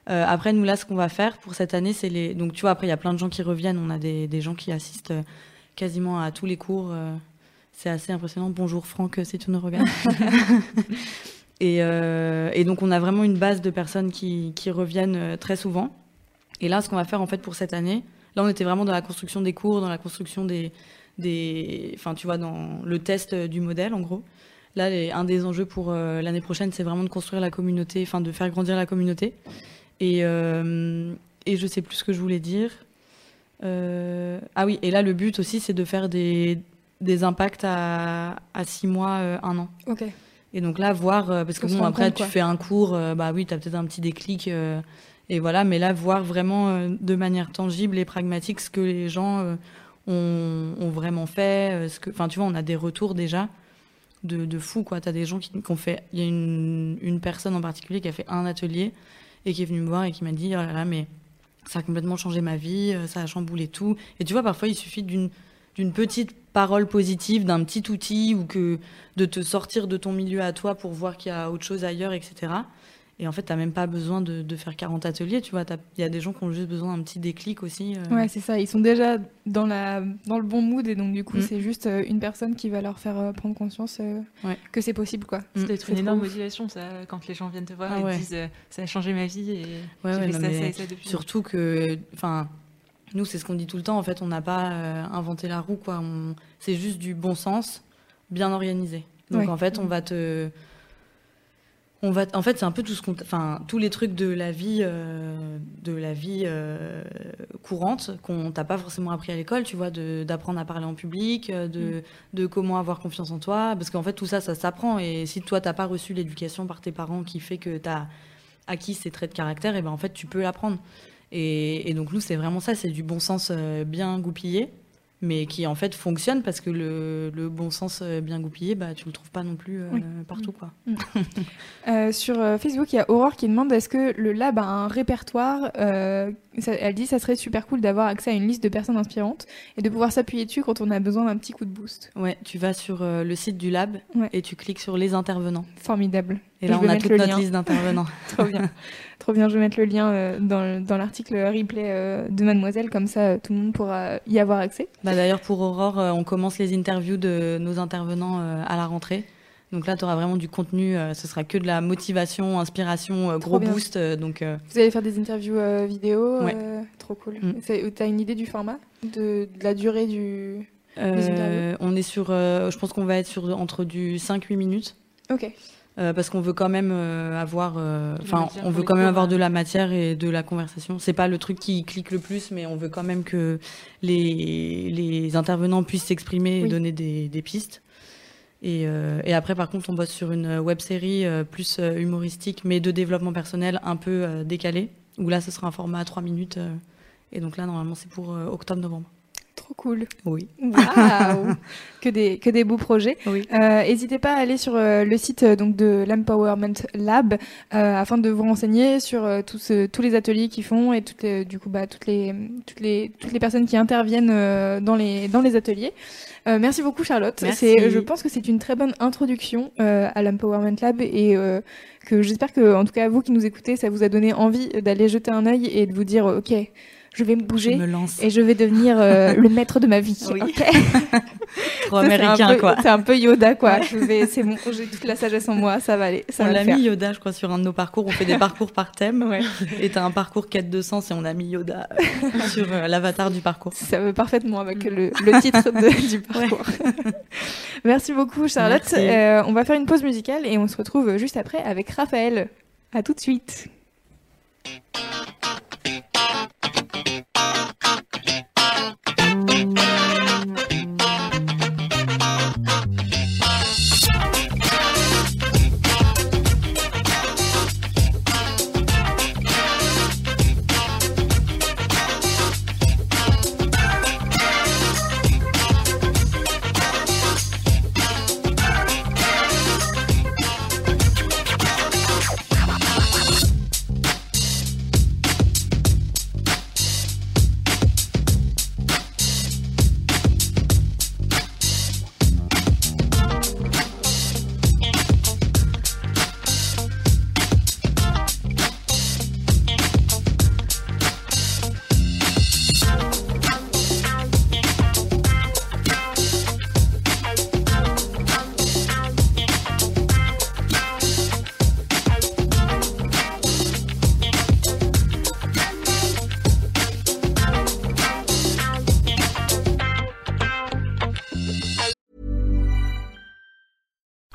Euh, après, nous, là, ce qu'on va faire pour cette année, c'est les. Donc, tu vois, après, il y a plein de gens qui reviennent. On a des, des gens qui assistent euh, quasiment à tous les cours. euh, c'est assez impressionnant. Bonjour Franck, si tu nous regardes. et, euh, et donc, on a vraiment une base de personnes qui, qui reviennent très souvent. Et là, ce qu'on va faire en fait pour cette année, là, on était vraiment dans la construction des cours, dans la construction des, des, enfin, tu vois, dans le test du modèle, en gros. Là, les- un des enjeux pour euh, l'année prochaine, c'est vraiment de construire la communauté, enfin, de faire grandir la communauté. Et, euh, et je sais plus ce que je voulais dire. Euh, ah oui, et là, le but aussi, c'est de faire des, des impacts à, à six mois, euh, un an. Ok. Et donc là, voir, parce que bon, après, compte, tu fais un cours, bah oui, tu as peut-être un petit déclic, euh, et voilà, mais là, voir vraiment euh, de manière tangible et pragmatique ce que les gens euh, ont, ont vraiment fait. ce que, enfin, tu vois, on a des retours déjà de, de fou, quoi. Tu as des gens qui, qui ont fait. Il y a une, une personne en particulier qui a fait un atelier et qui est venue me voir et qui m'a dit Oh là là, mais ça a complètement changé ma vie, euh, ça a chamboulé tout. Et tu vois, parfois, il suffit d'une d'une petite parole positive, d'un petit outil ou que de te sortir de ton milieu à toi pour voir qu'il y a autre chose ailleurs, etc. Et en fait, t'as même pas besoin de, de faire 40 ateliers, tu vois. Il y a des gens qui ont juste besoin d'un petit déclic aussi. euh. Ouais, c'est ça. Ils sont déjà dans, la, dans le bon mood et donc du coup, Mm. c'est juste euh, une personne qui va leur faire euh, prendre conscience euh, Ouais. que c'est possible, quoi. C'est une énorme ouf. motivation, ça, quand les gens viennent te voir Ah et te disent euh, ça a changé ma vie et Ouais, j'ai fait non, ça, ça et ça depuis. Surtout que, enfin, nous, c'est ce qu'on dit tout le temps. En fait, on n'a pas euh, inventé la roue, quoi. On- C'est juste du bon sens, bien organisé. Donc, Ouais. en fait, on va te. On va, en fait, c'est un peu tout ce qu'on, enfin, tous les trucs de la vie, euh, de la vie euh, courante qu'on t'a pas forcément appris à l'école, tu vois, d'apprendre à parler en public, euh, de, de comment avoir confiance en toi, parce qu'en fait, tout ça, ça s'apprend. Et si toi, t'as pas reçu l'éducation par tes parents qui fait que t'as acquis ces traits de caractère, et ben en fait, tu peux l'apprendre. Et, et donc nous, c'est vraiment ça, c'est du bon sens euh, bien goupillé, mais qui en fait fonctionne parce que le, le bon sens euh, bien goupillé, bah, tu le trouves pas non plus euh, Oui. partout. Quoi. Euh, sur Facebook, il y a Aurore qui demande est-ce que le lab a un répertoire euh, ça- Elle dit ça serait super cool d'avoir accès à une liste de personnes inspirantes et de pouvoir s'appuyer dessus quand on a besoin d'un petit coup de boost. Ouais, tu vas sur le site du lab Ouais. et tu cliques sur les intervenants. Formidable. Et là, on a toute notre lien. liste d'intervenants. Trop bien. Trop bien, je vais mettre le lien euh, dans, dans l'article replay euh, de Mademoiselle, comme ça euh, tout le monde pourra y avoir accès. bah, D'ailleurs, pour Aurore, on commence les interviews de nos intervenants à la rentrée. Donc là, tu auras vraiment du contenu. ce sera que de la motivation, inspiration, gros bien. boost. donc, Vous allez faire des interviews vidéo Ouais. Trop cool. Mm. C'est- T'as une idée du format de, de la durée du... on est sur. je pense qu'on va être sur entre du 5-8 minutes. Ok. Euh, parce qu'on veut quand même euh, avoir, euh, De la enfin, matière on veut quand même avoir hein. de la matière et de la conversation. C'est pas le truc qui clique le plus, mais on veut quand même que les, les intervenants puissent s'exprimer et Oui. donner des, des pistes. Et, euh, et après, par contre, on bosse sur une web série euh, plus humoristique, mais de développement personnel un peu euh, décalé. Où là, ce sera un format à 3 minutes. euh, et donc là, normalement, c'est pour euh, octobre-novembre. Trop cool. Oui. Waouh que, des, que des beaux projets. Oui. Euh, N'hésitez pas à aller sur euh, le site euh, donc de l'Empowerment Lab euh, afin de vous renseigner sur tous, ce- tous les ateliers qu'ils font et toutes les, du coup bah, toutes les toutes les toutes les personnes qui interviennent dans les dans les ateliers. Euh, merci beaucoup Charlotte. Merci. Je pense que c'est une très bonne introduction euh, à l'Empowerment Lab et euh, que j'espère que en tout cas vous qui nous écoutez ça vous a donné envie d'aller jeter un œil et de vous dire ok je vais me bouger Je me lance. et je vais devenir euh, le maître de ma vie. Oui. Trop américain, peu- quoi. C'est un peu Yoda, quoi. Je vais, c'est bon, j'ai toute la sagesse en moi, ça va aller. Ça On l'a mis Yoda, je crois, sur un de nos parcours. On fait des parcours par thème. Ouais. Et t'as un parcours quête de sens et on a mis Yoda euh, sur euh, l'avatar du parcours. Ça veut parfaitement avec le, le titre de- du parcours. Merci beaucoup, Charlotte. Merci. Euh, on va faire une pause musicale et on se retrouve juste après avec Raphaël. À tout de suite.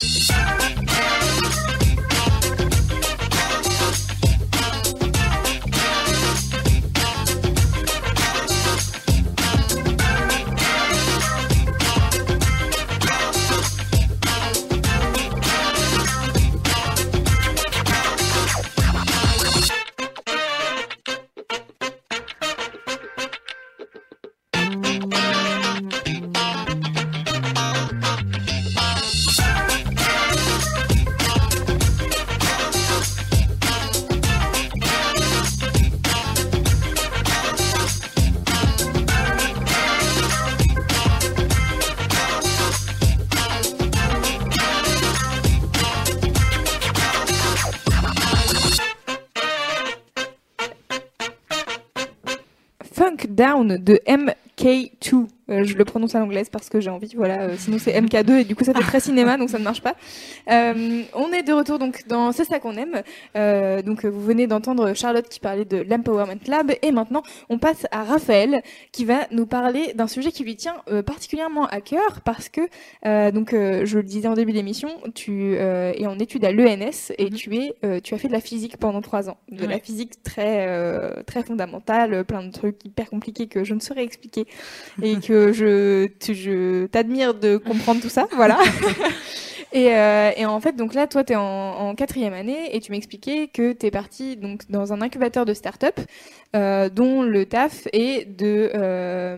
Thank you. De MK2. Euh, je le prononce à l'anglaise parce que j'ai envie, voilà. euh, sinon c'est MK2 et du coup ça fait très cinéma donc ça ne marche pas. Euh, on est de retour donc dans C'est ça qu'on aime. Donc vous venez d'entendre Charlotte qui parlait de l'Empowerment Lab et maintenant on passe à Raphaël qui va nous parler d'un sujet qui lui tient particulièrement à cœur parce que donc je le disais en début d'émission, tu es en études à l'ENS et Mhm. tu es tu as fait de la physique pendant trois ans, de la physique très très fondamentale, plein de trucs hyper compliqués que je ne saurais expliquer et que je tu- je t'admire de comprendre tout ça, voilà. Et, euh, et en fait, donc là, toi, tu es en, en quatrième année et tu m'expliquais que tu es parti donc, dans un incubateur de start-up euh, dont le taf est de euh,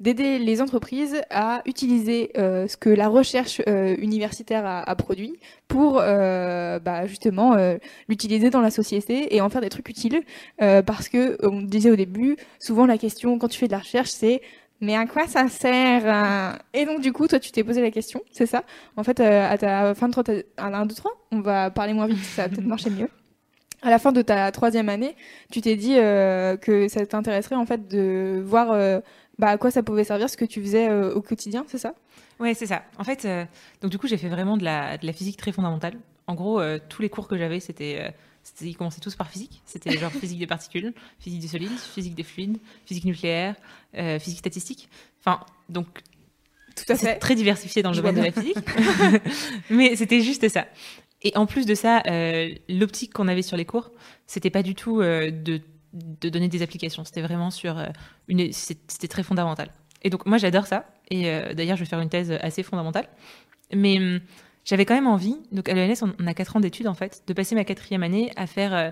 d'aider les entreprises à utiliser ce que la recherche universitaire a, a produit pour bah, justement l'utiliser dans la société et en faire des trucs utiles. Parce que, on disait au début, souvent la question quand tu fais de la recherche, c'est mais à quoi ça sert euh Et donc du coup, toi, tu t'es posé la question, c'est ça? En fait, euh, à ta fin de trois, à 1, 2, 3, on va parler moins vite, ça va peut-être marcher mieux. À la fin de ta troisième année, tu t'es dit euh, que ça t'intéresserait en fait de voir bah, à quoi ça pouvait servir ce que tu faisais au quotidien, c'est ça? Ouais, c'est ça. En fait, donc du coup, j'ai fait vraiment de la, de la physique très fondamentale. En gros, tous les cours que j'avais, c'était- ils commençaient tous par physique. C'était genre physique des particules, physique des solides, physique des fluides, physique nucléaire, euh, physique statistique. Enfin, donc Tout à fait. très diversifié dans le domaine de la physique. Mais c'était juste ça. Et en plus de ça, euh, l'optique qu'on avait sur les cours, c'était pas du tout euh, de, de donner des applications. C'était vraiment sur euh, une. C'était très fondamental. Et donc, moi, j'adore ça. Et d'ailleurs, je vais faire une thèse assez fondamentale. Mais hum, j'avais quand même envie, donc à l'ENS, on on a 4 ans d'études en fait, de passer ma quatrième année à faire euh,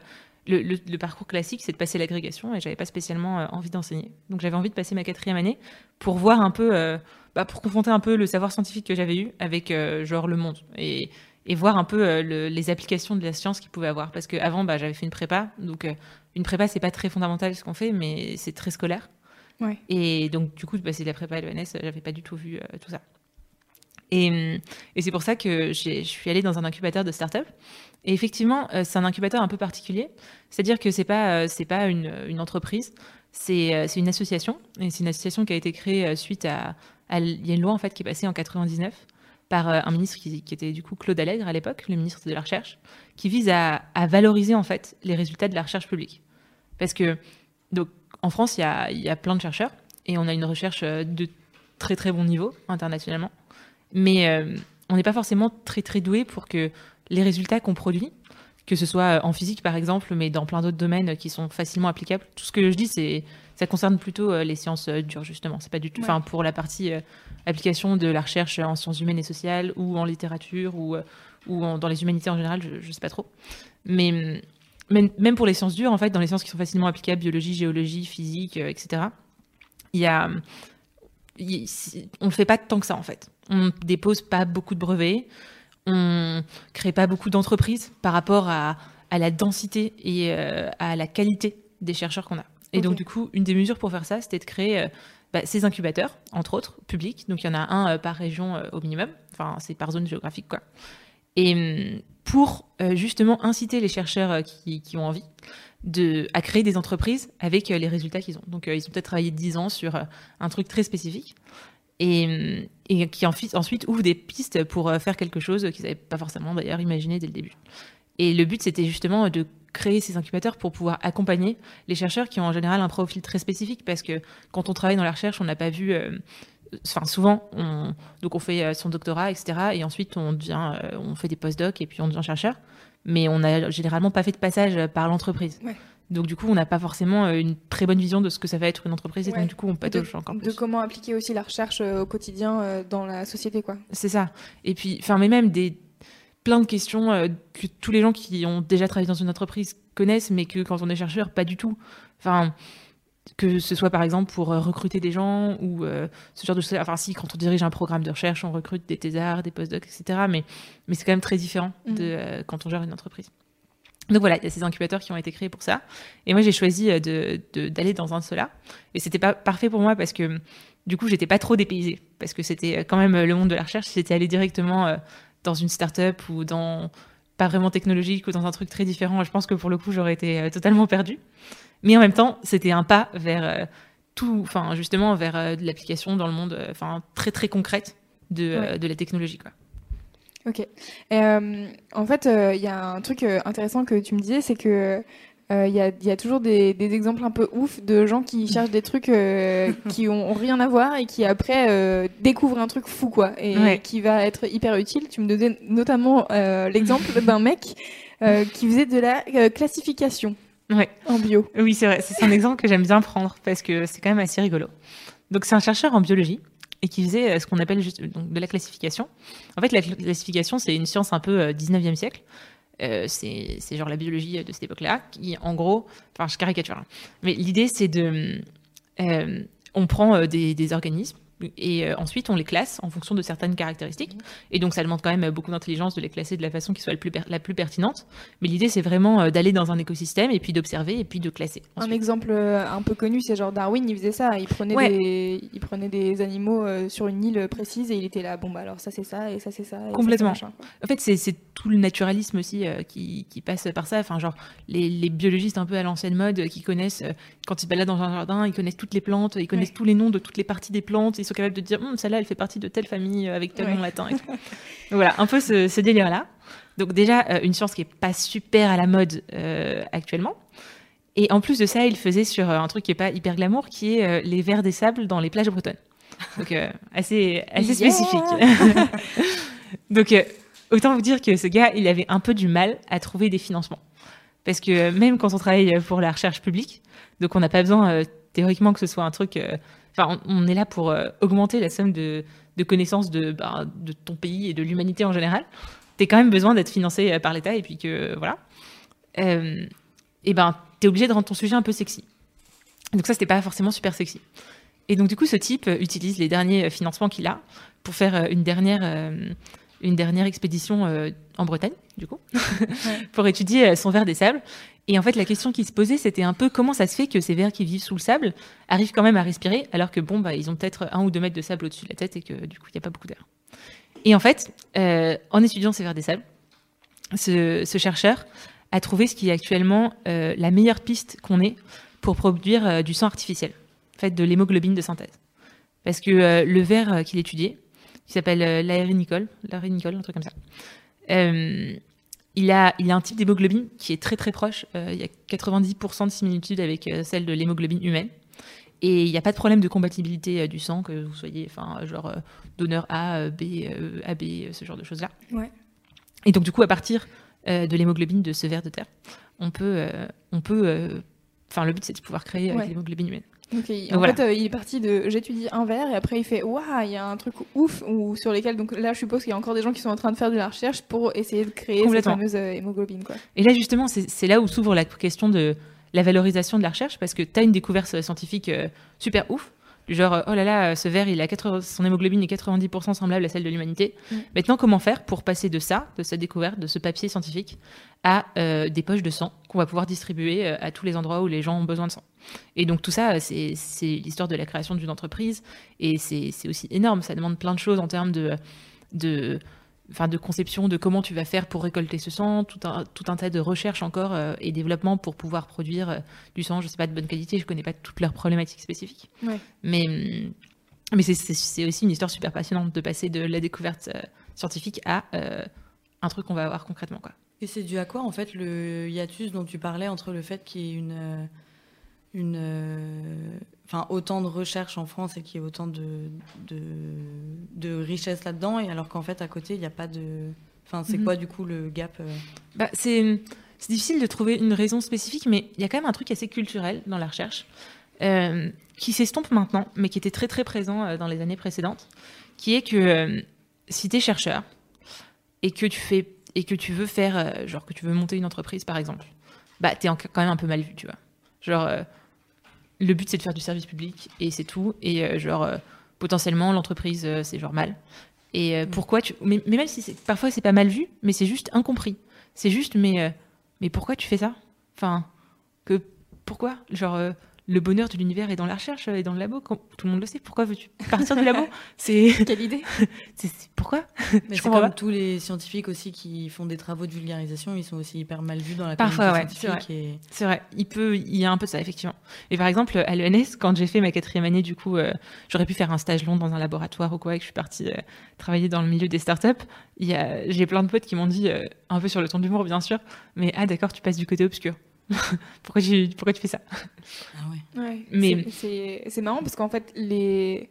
le, le, parcours classique, c'est de passer l'agrégation et j'avais pas spécialement euh, envie d'enseigner. Donc j'avais envie de passer ma quatrième année pour voir un peu, euh, bah, pour confronter un peu le savoir scientifique que j'avais eu avec euh, genre le monde et, et voir un peu les applications de la science qu'il pouvait avoir. Parce qu'avant, bah, j'avais fait une prépa, donc une prépa c'est pas très fondamental ce qu'on fait, mais c'est très scolaire. Ouais. Et donc du coup, de passer de la prépa à l'ENS, j'avais pas du tout vu tout ça. Et, et c'est pour ça que je suis allée dans un incubateur de start-up et effectivement, euh, c'est un incubateur un peu particulier. C'est-à-dire que c'est pas, euh, pas une, entreprise, c'est, euh, c'est une association. Et c'est une association qui a été créée suite à, Il y a une loi en fait qui est passée en 99 par un ministre qui, était du coup Claude Allègre à l'époque, le ministre de la Recherche, qui vise à, à, valoriser en fait les résultats de la recherche publique. Parce que donc en France, il y a, y a plein de chercheurs et on a une recherche de très très bon niveau internationalement, mais on n'est pas forcément très très doué pour que les résultats qu'on produit, que ce soit en physique par exemple, mais dans plein d'autres domaines qui sont facilement applicables. Tout ce que je dis, c'est ça concerne plutôt euh, les sciences euh, dures justement. C'est pas du tout, enfin pour la partie euh, application de la recherche en sciences humaines et sociales ou en littérature ou ou dans les humanités en général, je, je sais pas trop. Mais même pour les sciences dures, en fait, dans les sciences qui sont facilement applicables, biologie, géologie, physique, etc. Il y a on ne fait pas tant que ça en fait. On dépose pas beaucoup de brevets on crée pas beaucoup d'entreprises par rapport à, la densité et euh, à la qualité des chercheurs qu'on a. Et donc, du coup, une des mesures pour faire ça, c'était de créer euh, bah, ces incubateurs, entre autres, publics. Donc, il y en a un euh, par région au minimum. Enfin, c'est par zone géographique, quoi. Et hum, pour justement inciter les chercheurs qui, ont envie de, à créer des entreprises avec les résultats qu'ils ont. Donc, ils ont peut-être travaillé 10 ans sur un truc très spécifique et, qui ensuite ouvre des pistes pour euh, faire quelque chose qu'ils n'avaient pas forcément d'ailleurs imaginé dès le début. Et le but, c'était justement de créer ces incubateurs pour pouvoir accompagner les chercheurs qui ont en général un profil très spécifique parce que quand on travaille dans la recherche, on n'a pas vu. Euh, enfin, souvent, on, donc on fait euh, son doctorat, etc. Et ensuite, on, devient, on fait des post-docs et puis on devient chercheur. Mais on n'a généralement pas fait de passage par l'entreprise. Ouais. Donc du coup, on n'a pas forcément euh, une très bonne vision de ce que ça va être une entreprise et donc du coup, on patauge encore plus. De comment appliquer aussi la recherche euh, au quotidien euh, dans la société, quoi. C'est ça. Et puis, enfin, mais même des plein de questions que tous les gens qui ont déjà travaillé dans une entreprise connaissent, mais que quand on est chercheur, pas du tout. Enfin, que ce soit par exemple pour recruter des gens ou ce genre de choses. Enfin, si, quand on dirige un programme de recherche, on recrute des thésards, des postdocs, etc. Mais, mais c'est quand même très différent mmh. de quand on gère une entreprise. Donc voilà, il y a ces incubateurs qui ont été créés pour ça. Et moi, j'ai choisi euh, d'aller de, dans un de ceux-là. Et c'était pas parfait pour moi parce que du coup, j'étais pas trop dépaysée. Parce que c'était euh, quand même euh, le monde de la recherche. Si j'étais allée directement dans une start-up ou dans pas vraiment technologique ou dans un truc très différent, je pense que pour le coup, j'aurais été totalement perdue. Mais en même temps, c'était un pas vers tout, enfin, justement, vers de l'application dans le monde, enfin, très très concrète de, de la technologie, quoi. Ok. Euh, en fait, euh, il y a un truc euh, intéressant que tu me disais, c'est que il y, a, y, a, toujours des, des, exemples un peu ouf de gens qui cherchent des trucs qui ont, rien à voir et qui après découvrent un truc fou quoi et qui va être hyper utile. Tu me donnais notamment l'exemple d'un mec qui faisait de la classification ouais. en bio. Oui, c'est vrai. C'est un exemple que j'aime bien prendre parce que c'est quand même assez rigolo. Donc c'est un chercheur en biologie et qui faisait euh, ce qu'on appelle juste, donc, de la classification. En fait, la classification, c'est une science un peu 19e euh, siècle. Euh, c'est genre la biologie de cette époque-là, qui en gros, enfin je caricature, hein. mais l'idée c'est de, euh, on prend des, des organismes et euh, ensuite, on les classe en fonction de certaines caractéristiques. Mhm. Et donc, ça demande quand même beaucoup d'intelligence de les classer de la façon qui soit la plus, la plus pertinente. Mais l'idée, c'est vraiment euh, d'aller dans un écosystème et puis d'observer et puis de classer. Un exemple euh, un peu connu, c'est genre Darwin, il faisait ça. Il prenait, des, il prenait des animaux sur une île précise et il était là, bon, bah alors ça, c'est ça et ça, c'est ça. Complètement. en fait, c'est tout le naturalisme aussi qui, qui, passe par ça. Enfin, genre, les, les biologistes un peu à l'ancienne mode qui connaissent, quand ils se baladent dans un jardin, ils connaissent toutes les plantes, ils connaissent tous les noms de toutes les parties des plantes sont capables de dire hum, celle-là elle fait partie de telle famille euh, avec tel nom latin et tout. voilà un peu ce, délire là donc déjà euh, une science qui est pas super à la mode euh, actuellement. Et en plus de ça il faisait sur un truc qui est pas hyper glamour qui est les vers des sables dans les plages bretonnes. Donc assez assez spécifique. Donc autant vous dire que ce gars il avait un peu du mal à trouver des financements. Parce que même quand on travaille pour la recherche publique donc on n'a pas besoin théoriquement que ce soit un truc on, est là pour euh, augmenter la somme de, connaissances bah, de, ton pays et de l'humanité en général. Tu as quand même besoin d'être financé euh, par l'État et puis que voilà. Euh, et ben, tu es obligé de rendre ton sujet un peu sexy. Donc ça, c'était pas forcément super sexy. Et donc, du coup, ce type utilise les derniers financements qu'il a pour faire une dernière, une dernière expédition en Bretagne, du coup, pour étudier son verre des sables. Et en fait, la question qui se posait, c'était un peu comment ça se fait que ces vers qui vivent sous le sable arrivent quand même à respirer, alors que bon, bah, ils ont peut-être un ou deux mètres de sable au-dessus de la tête et que du coup, il n'y a pas beaucoup d'air. Et en fait, euh, en étudiant ces vers des sables, ce, chercheur a trouvé ce qui est actuellement euh, la meilleure piste qu'on ait pour produire euh, du sang artificiel, en fait, de l'hémoglobine de synthèse. Parce que le ver qu'il étudiait, qui s'appelle l'aérénicole, l'aérénicole, un truc comme ça, il a, il a un type d'hémoglobine qui est très très proche. Euh, il y a 90% de similitude avec euh, celle de l'hémoglobine humaine. Et il n'y a pas de problème de compatibilité euh, du sang, que vous soyez enfin, genre donneur A, B, AB, ce genre de choses-là. Ouais. Et donc, du coup, à partir de l'hémoglobine de ce ver de terre, on peut. on peut Enfin, le but, c'est de pouvoir créer l'hémoglobine humaine en fait, euh, il est parti de j'étudie un verre et après il fait waouh, il y a un truc ouf ou sur lesquels donc là je suppose qu'il y a encore des gens qui sont en train de faire de la recherche pour essayer de créer cette fameuse euh, hémoglobine quoi. Et là justement, c'est là où s'ouvre la question de la valorisation de la recherche parce que tu as une découverte scientifique euh, super ouf genre oh là là ce verre il a 80, son hémoglobine est 90% semblable à celle de l'humanité mm. maintenant comment faire pour passer de ça de cette découverte de ce papier scientifique à des poches de sang qu'on va pouvoir distribuer à tous les endroits où les gens ont besoin de sang? Et donc tout ça, c'est l'histoire de la création d'une entreprise. Et c'est aussi énorme. Ça demande plein de choses en termes de, de, enfin, de conception de comment tu vas faire pour récolter ce sang, tout un, tout un tas de recherches encore euh, et développement pour pouvoir produire euh, du sang, je sais pas, de bonne qualité. Je connais pas toutes leurs problématiques spécifiques. Mais, hum, mais c'est aussi une histoire super passionnante de passer de la découverte euh, scientifique à un truc qu'on va avoir concrètement. Quoi. Et c'est dû à quoi, en fait, le hiatus dont tu parlais entre le fait qu'il y ait une une, enfin, autant de recherches en France et qu'il y ait autant de, de, de richesse là-dedans, et alors qu'en fait, à côté, il n'y a pas de. Enfin, c'est mhm. quoi, du coup, le gap euh bah, C'est difficile de trouver une raison spécifique, mais il y a quand même un truc assez culturel dans la recherche euh, qui s'estompe maintenant, mais qui était très très présent dans les années précédentes, qui est que si tu es chercheur et que tu fais et que tu veux faire, genre que tu veux monter une entreprise par exemple, bah es quand même un peu mal vu, tu vois. Genre, le but c'est de faire du service public et c'est tout. Et euh, genre, euh, potentiellement, l'entreprise, euh, c'est genre mal. Et mm. pourquoi tu. Mais, même si parfois c'est pas mal vu, mais c'est juste incompris. C'est juste, mais, mais pourquoi tu fais ça? Enfin, que. Pourquoi? Genre le bonheur de l'univers est dans la recherche et dans le labo. tout le monde le sait. Pourquoi veux-tu partir du labo? C'est quelle idée Pourquoi? Mais je comme tous les scientifiques aussi qui font des travaux de vulgarisation, ils sont aussi hyper mal vus dans la Parfois, ouais, c'est vrai. C'est vrai. Il peut, il y a un peu de ça effectivement. Et par exemple à l'ENS, quand j'ai fait ma quatrième année, du coup, euh, j'aurais pu faire un stage long dans un laboratoire ou quoi, et que je suis partie euh, travailler dans le milieu des startups. Il y a, j'ai plein de potes qui m'ont dit, euh, un peu sur le ton d'humour bien sûr, mais ah d'accord, tu passes du côté obscur. pourquoi, tu, pourquoi tu fais ça? Ah ouais. Mais c'est marrant parce qu'en fait les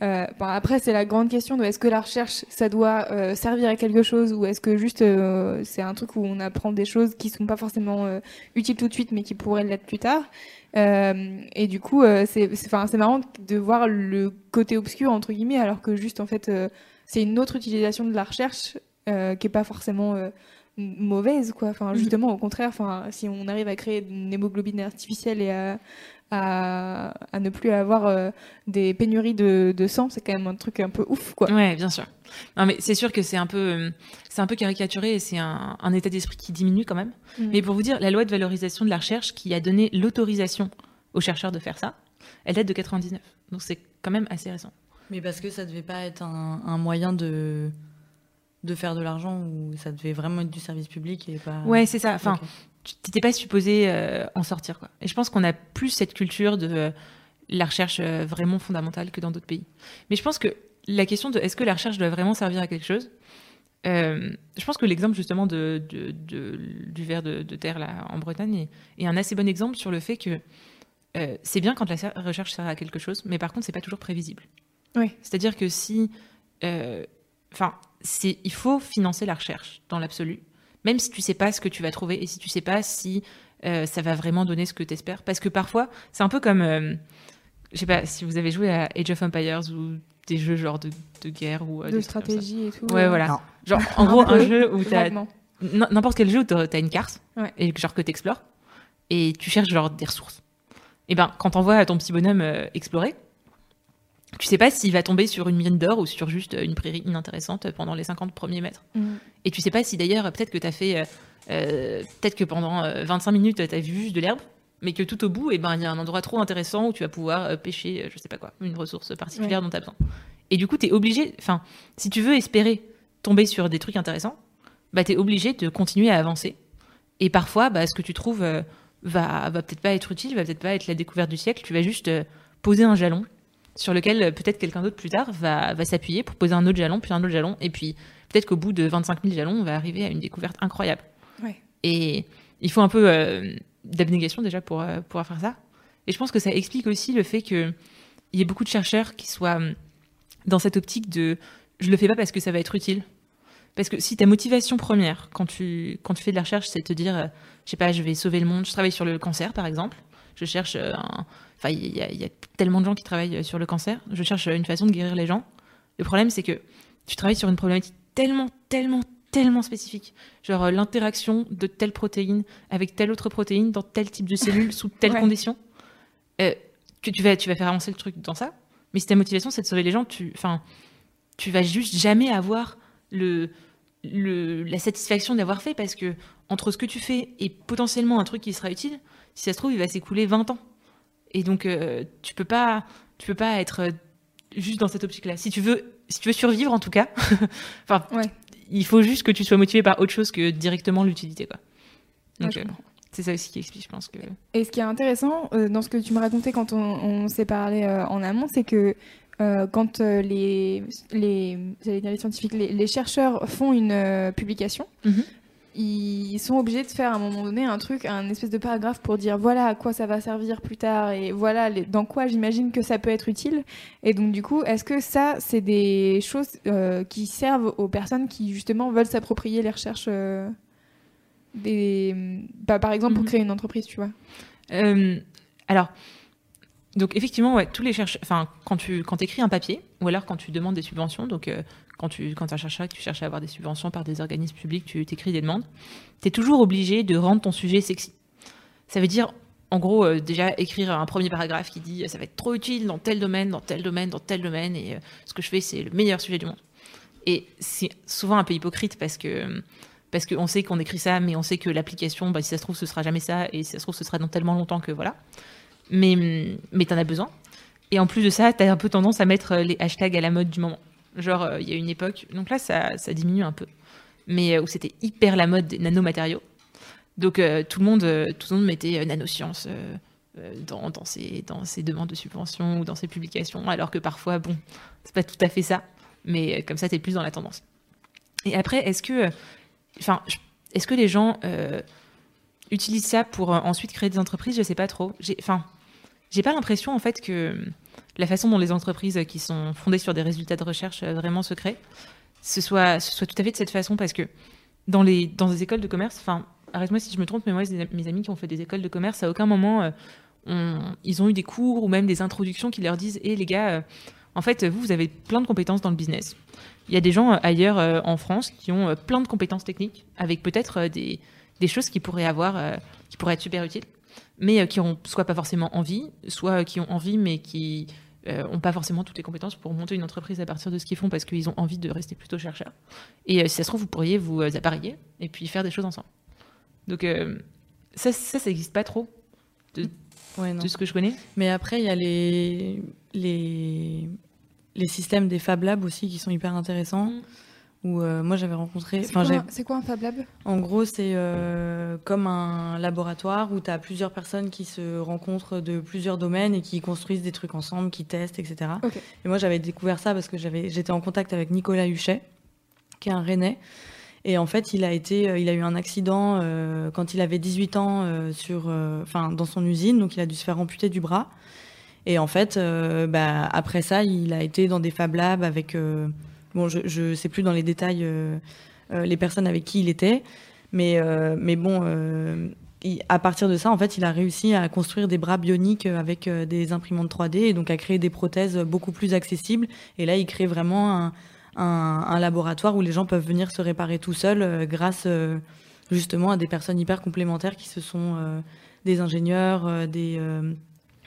euh, après c'est la grande question de est-ce que la recherche ça doit euh, servir à quelque chose ou est-ce que juste euh, c'est un truc où on apprend des choses qui sont pas forcément utiles tout de suite mais qui pourraient l'être plus tard? et du coup c'est enfin c'est marrant de voir le côté obscur entre guillemets alors que juste en fait c'est une autre utilisation de la recherche qui est pas forcément mauvaise quoi. Enfin mm. justement au contraire enfin si on arrive à créer une hémoglobine artificielle et à, à, ne plus avoir euh, des pénuries de, de sang c'est quand même un truc un peu ouf quoi. Ouais bien sûr. Non mais c'est sûr que c'est un peu euh, c'est un peu caricaturé et c'est un, un, état d'esprit qui diminue quand même. Mm. mais pour vous dire la loi de valorisation de la recherche qui a donné l'autorisation aux chercheurs de faire ça elle date de 99 donc c'est quand même assez récent. Mais parce que ça devait pas être un, un moyen de de faire de l'argent ou ça devait vraiment être du service public et pas. Ouais, c'est ça. Enfin, tu n'étais pas supposé euh, en sortir quoi. Et je pense qu'on a plus cette culture de euh, la recherche euh, vraiment fondamentale que dans d'autres pays. Mais je pense que la question de est-ce que la recherche doit vraiment servir à quelque chose, je pense que l'exemple justement de, du ver de, terre là en Bretagne est, un assez bon exemple sur le fait que c'est bien quand la recherche sert à quelque chose, mais par contre c'est pas toujours prévisible. Oui. C'est-à-dire que si, enfin, il faut financer la recherche dans l'absolu, même si tu sais pas ce que tu vas trouver et si tu sais pas si euh, ça va vraiment donner ce que tu espères. Parce que parfois, c'est un peu comme, euh, je sais pas, si vous avez joué à Age of Empires ou des jeux genre de, guerre ou euh, de stratégie et tout. Ouais, voilà. Genre, en gros, un jeu où tu as n'importe quel jeu où tu as une carte et genre que tu explores. et tu cherches genre des ressources. Et ben, quand t'envoies ton petit bonhomme euh, explorer, tu sais pas s'il va tomber sur une mine d'or ou sur juste une prairie inintéressante pendant les 50 premiers mètres. Mm. Et tu sais pas si d'ailleurs, peut-être que tu as fait. euh, euh, peut-être que pendant euh, 25 minutes, tu as vu juste de l'herbe, mais que tout au bout, eh ben, il y a un endroit trop intéressant où tu vas pouvoir euh, pêcher, euh, je sais pas quoi, une ressource particulière dont tu as besoin. Et du coup, tu es obligé. Enfin, si tu veux espérer tomber sur des trucs intéressants, bah, tu es obligé de continuer à avancer. Et parfois, bah, ce que tu trouves euh, va, va peut-être pas être utile, va peut-être pas être la découverte du siècle. Tu vas juste euh, poser un jalon sur lequel euh, peut-être quelqu'un d'autre plus tard va, va s'appuyer pour poser un autre jalon, puis un autre jalon. Et puis peut-être qu'au bout de 25 000 jalons, on va arriver à une découverte incroyable. Ouais. Et il faut un peu euh, d'abnégation déjà pour euh, pouvoir faire ça. Et je pense que ça explique aussi le fait qu'il y ait beaucoup de chercheurs qui soient hum, dans cette optique de je le fais pas parce que ça va être utile. Parce que si ta motivation première, quand tu, quand tu fais de la recherche, c'est de te dire, euh, je sais pas, je vais sauver le monde, je travaille sur le cancer par exemple, je cherche un. Enfin, il y, a- il y a tellement de gens qui travaillent euh, sur le cancer, je cherche une façon de guérir les gens. Le problème, c'est que tu travailles sur une problématique tellement, tellement, tellement spécifique. Genre euh, l'interaction de telle protéine avec telle autre protéine dans tel type de cellule sous telle Ouais. condition. euh, que tu vas, tu vas faire avancer le truc dans ça. Mais si ta motivation, c'est de sauver les gens, tu, enfin, tu vas juste jamais avoir le, le, la satisfaction d'avoir fait parce que entre ce que tu fais et potentiellement un truc qui sera utile, si ça se trouve, il va s'écouler 20 ans. Et donc, euh, tu peux pas, tu peux pas être euh, juste dans cette optique-là. Si tu veux, si tu veux survivre, en tout cas, enfin, Ouais. il faut juste que tu sois motivé par autre chose que directement l'utilité, quoi. Donc, euh, c'est ça aussi qui explique, je pense que. Et ce qui est intéressant euh, dans ce que tu me racontais quand on, on s'est parlé en amont, c'est que quand les, les, les scientifiques, les, les chercheurs font une publication, Mhm. Ils sont obligés de faire à un moment donné un truc, un espèce de paragraphe pour dire voilà à quoi ça va servir plus tard et voilà les- dans quoi j'imagine que ça peut être utile. Et donc du coup, est-ce que ça, c'est des choses euh, qui servent aux personnes qui justement veulent s'approprier les recherches euh, des, bah, par exemple pour Mhm. créer une entreprise, tu vois? Euh, alors, donc effectivement, ouais, tous les chercheurs, enfin, quand tu quand écris un papier, ou alors quand tu demandes des subventions, donc euh, quand tu quand et que tu cherches à avoir des subventions par des organismes publics, tu t'écris des demandes, tu es toujours obligé de rendre ton sujet sexy. Ça veut dire, en gros, euh, déjà écrire un premier paragraphe qui dit euh, ça va être trop utile dans tel domaine, dans tel domaine, dans tel domaine, et euh, ce que je fais, c'est le meilleur sujet du monde. Et c'est souvent un peu hypocrite parce que parce qu'on sait qu'on écrit ça, mais on sait que l'application, bah, si ça se trouve, ce sera jamais ça, et si ça se trouve, ce sera dans tellement longtemps que voilà. Mais, mais t'en as besoin. Et en plus de ça, t'as un peu tendance à mettre les hashtags à la mode du moment. Genre, euh, il y a une époque, donc là, ça, ça diminue un peu, mais euh, où c'était hyper la mode des nanomatériaux. Donc, euh, tout, le monde, tout le monde mettait nanosciences dans, dans, ses, dans ses demandes de subvention ou dans ses publications, alors que parfois, bon, c'est pas tout à fait ça, mais comme ça, t'es plus dans la tendance. Et après, est-ce que, est-ce que les gens utilisent ça pour ensuite créer des entreprises? Je sais pas trop. Enfin, j'ai pas l'impression en fait que la façon dont les entreprises qui sont fondées sur des résultats de recherche euh, vraiment secrets, ce soit, ce soit tout à fait de cette façon parce que dans les dans des écoles de commerce, enfin, arrête-moi si je me trompe, mais moi, mes amis qui ont fait des écoles de commerce, à aucun moment euh, on- ils ont eu des cours ou même des introductions qui leur disent, hé les gars, euh, en fait, vous, vous avez plein de compétences dans le business. Il y a des gens ailleurs en France qui ont plein de compétences techniques, avec peut-être des, des choses qui pourraient avoir, qui pourraient être super utiles, mais euh, qui ont soit pas forcément envie, soit euh, qui ont envie mais qui n'ont pas forcément toutes les compétences pour monter une entreprise à partir de ce qu'ils font parce qu'ils ont envie de rester plutôt chercheurs. Et euh, si ça se trouve, vous pourriez vous euh, appareiller et puis faire des choses ensemble. Donc euh, ça, ça, n'existe pas trop Ouais, de ce que je connais. Mais après, il y a les, les, les systèmes des Fab Labs aussi qui sont hyper intéressants. Mm. Où euh, moi j'avais rencontré. C'est quoi, un- c'est quoi un Fab Lab? En gros, c'est euh, comme un laboratoire où tu as plusieurs personnes qui se rencontrent de plusieurs domaines et qui construisent des trucs ensemble, qui testent, etc. Et moi, j'avais découvert ça parce que j'étais en contact avec Nicolas Huchet, qui est un Rennais. Et en fait, il a, été, euh, il a eu un accident euh, quand il avait 18 ans sur, enfin, dans son usine, donc il a dû se faire amputer du bras. Et en fait, bah, après ça, il a été dans des Fab Labs avec. Bon, je ne sais plus dans les détails euh, euh, les personnes avec qui il était, mais, euh, mais bon, il- à partir de ça, en fait, il a réussi à construire des bras bioniques avec des imprimantes 3D et donc à créer des prothèses beaucoup plus accessibles. Et là, il crée vraiment un, un, un laboratoire où les gens peuvent venir se réparer tout seuls grâce, justement à des personnes hyper complémentaires qui se sont des ingénieurs, des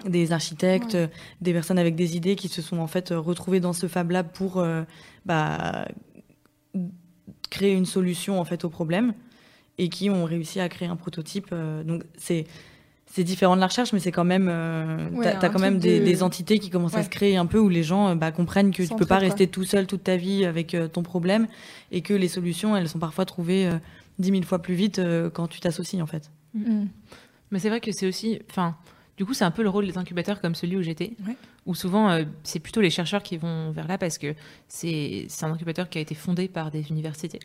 des architectes, des personnes avec des idées qui se sont en fait retrouvées dans ce Fab Lab pour bah, créer une solution en fait au problème et qui ont réussi à créer un prototype. donc c'est c'est différent de la recherche, mais c'est quand même, euh, t'as, quand même des, entités qui commencent à se créer un peu où les gens euh, bah, comprennent que tu peux pas rester tout seul toute ta vie avec euh, ton problème et que les solutions, elles sont parfois trouvées dix mille fois plus vite quand tu t'associes en fait. Mm. Mais c'est vrai que c'est aussi, enfin, du coup, c'est un peu le rôle des incubateurs comme celui où j'étais, où souvent c'est plutôt les chercheurs qui vont vers là parce que c'est, un incubateur qui a été fondé par des universités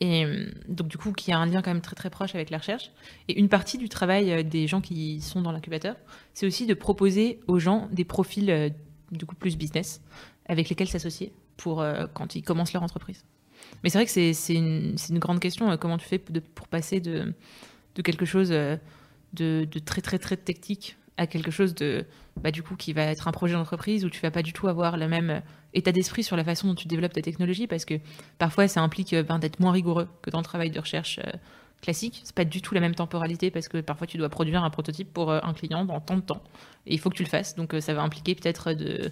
et euh, donc du coup qui a un lien quand même très très proche avec la recherche. Et une partie du travail euh, des gens qui sont dans l'incubateur, c'est aussi de proposer aux gens des profils euh, du coup plus business avec lesquels s'associer pour quand ils commencent leur entreprise. Mais c'est vrai que c'est une, grande question, comment tu fais pour passer de, de quelque chose de, de, très très très technique à quelque chose de bah, du coup qui va être un projet d'entreprise où tu vas pas du tout avoir le même état d'esprit sur la façon dont tu développes ta technologie parce que parfois ça implique euh, ben, d'être moins rigoureux que dans le travail de recherche euh, classique. C'est pas du tout la même temporalité parce que parfois tu dois produire un prototype pour euh, un client dans tant de temps et il faut que tu le fasses. Donc ça va impliquer peut-être de,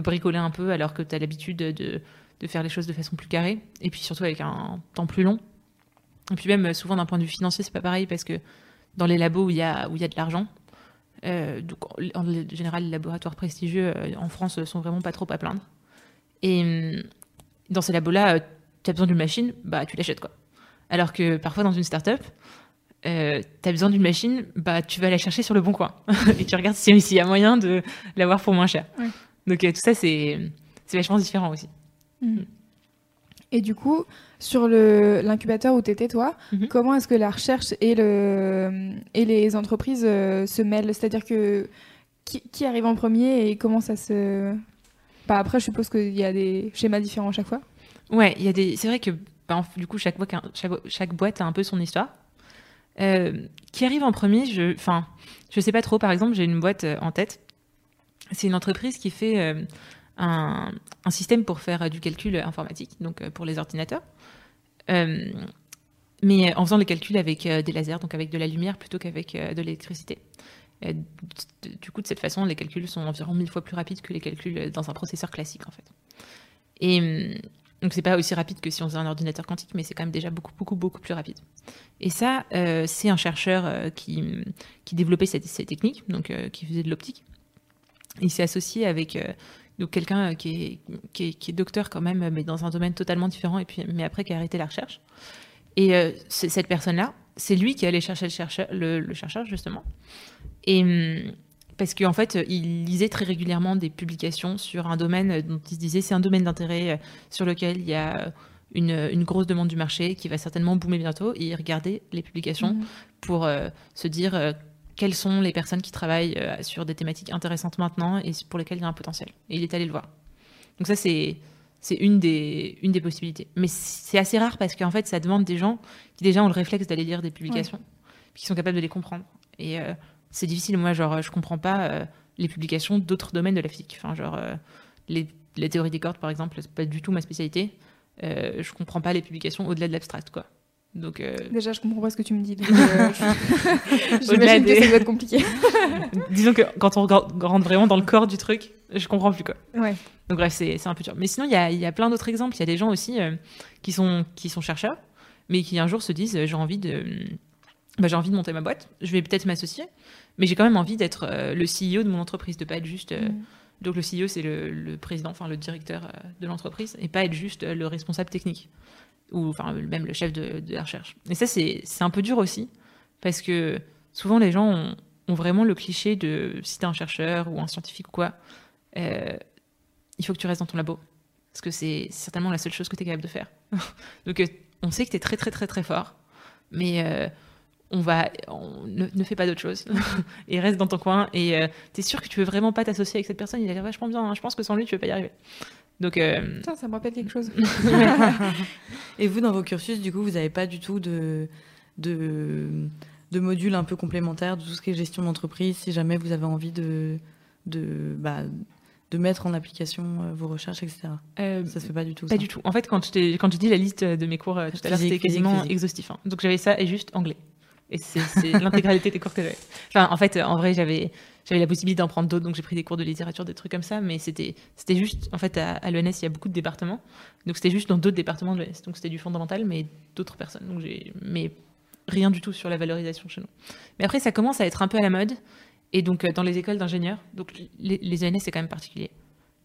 bricoler un peu alors que tu as l'habitude de, de, faire les choses de façon plus carrée et puis surtout avec un temps plus long. Et puis même souvent d'un point de vue financier, c'est pas pareil parce que dans les labos où il y a, où il y a de l'argent, donc, en général, les laboratoires prestigieux en France sont vraiment pas trop à plaindre. Et hum, dans ces labos-là, euh, tu as besoin d'une machine, bah tu l'achètes quoi. Alors que parfois dans une startup, euh, tu as besoin d'une machine, bah tu vas la chercher sur le bon coin et tu regardes s'il y a moyen de l'avoir pour moins cher. Donc euh, tout ça c'est vachement différent aussi. Mmh. Et du coup, sur l'incubateur où tu étais, toi, mmh. comment est-ce que la recherche et, le, et les entreprises se mêlent? C'est-à-dire que qui, qui, arrive en premier et comment ça se, bah, après, je suppose qu'il y a des schémas différents à chaque fois. Ouais, il y a des. C'est vrai que bah, du coup, chaque boîte, chaque, chaque, boîte a un peu son histoire. Euh, qui arrive en premier Je, enfin, je sais pas trop. Par exemple, j'ai une boîte euh, en tête. C'est une entreprise qui fait euh, un, système pour faire du calcul informatique, donc pour les ordinateurs. mais en faisant les calculs avec des lasers, donc avec de la lumière plutôt qu'avec de l'électricité du coup, de cette façon, les calculs sont environ mille fois plus rapides que les calculs dans un processeur classique, en fait. Et hum, donc, c'est pas aussi rapide que si on faisait un ordinateur quantique, mais c'est quand même déjà beaucoup, beaucoup, beaucoup plus rapide. Et ça, euh, c'est un chercheur euh, qui, qui développait cette, ces techniques, donc euh, qui faisait de l'optique. Il s'est associé avec donc quelqu'un qui est, qui, est, docteur quand même, mais dans un domaine totalement différent, et puis, mais après qui a arrêté la recherche. Et cette personne-là, c'est lui qui allait chercher le chercheur, le chercheur justement. Et hum, parce qu'en fait, il lisait très régulièrement des publications sur un domaine dont il se disait c'est un domaine d'intérêt euh, sur lequel il y a une, grosse demande du marché qui va certainement boomer bientôt. Et il regardait les publications mmh. pour euh, se dire euh, quelles sont les personnes qui travaillent sur des thématiques intéressantes maintenant et pour lesquelles il y a un potentiel. Et il est allé le voir. Donc ça, c'est c'est une des, une des possibilités. Mais c'est assez rare parce qu'en fait, ça demande des gens qui déjà ont le réflexe d'aller lire des publications, qui sont capables de les comprendre. Et c'est difficile. Moi, genre, je comprends pas euh, les publications d'autres domaines de la physique. Enfin, genre, euh, les, les, théories des cordes, par exemple, c'est pas du tout ma spécialité. Euh, je comprends pas les publications au-delà de l'abstract, quoi. Donc, Déjà, je comprends pas ce que tu me dis. J'imagine que ça doit être compliqué. Disons que quand on rentre vraiment dans le corps du truc, je comprends plus, quoi. Ouais. Donc, bref, c'est un peu dur. Mais sinon, il y a, y a, plein d'autres exemples. Il y a des gens aussi qui, sont, qui sont chercheurs, mais qui un jour se disent j'ai envie de bah, j'ai envie de monter ma boîte, je vais peut-être m'associer, mais j'ai quand même envie d'être euh, le CEO de mon entreprise, de pas être juste. Euh, mm. Donc le CEO, c'est le, président, enfin le directeur euh, de l'entreprise, et pas être juste le responsable technique, ou enfin même le chef de, la recherche. Et ça, c'est un peu dur aussi, parce que souvent les gens ont, vraiment le cliché de si t'es un chercheur ou un scientifique ou quoi, il faut que tu restes dans ton labo, parce que c'est certainement la seule chose que tu es capable de faire. Donc on sait que tu es très très très très fort, mais on va, ne, fais pas d'autre chose et reste dans ton coin. Et euh, tu es sûr que tu veux vraiment pas t'associer avec cette personne. Il a l'air vachement bien. Hein. Je pense que sans lui, tu veux pas y arriver. Donc, euh, ça me rappelle quelque chose. et vous, dans vos cursus, du coup, vous n'avez pas du tout de, de, de modules un peu complémentaires de tout ce qui est gestion d'entreprise, si jamais vous avez envie de, de, bah, de mettre en application euh, vos recherches, etc. Euh, Ça se fait pas du tout. Pas ça. du tout. En fait, quand je, t'ai- quand je dis la liste de mes cours euh, tout à l'heure, c'était quasiment physique. exhaustif. hein. Donc j'avais ça et juste anglais. Et c'est l'intégralité des cours que j'avais. Enfin, en fait, en vrai, j'avais j'avais la possibilité d'en prendre d'autres, donc j'ai pris des cours de littérature, des trucs comme ça, mais c'était c'était juste, en fait, à, à l'ENS, il y a beaucoup de départements, donc c'était juste dans d'autres départements de l'ENS. Donc c'était du fondamental, mais d'autres personnes. Donc j'ai, mais rien du tout sur la valorisation chez nous. Mais après, ça commence à être un peu à la mode, et donc euh, dans les écoles d'ingénieurs, donc les, les ENS c'est quand même particulier,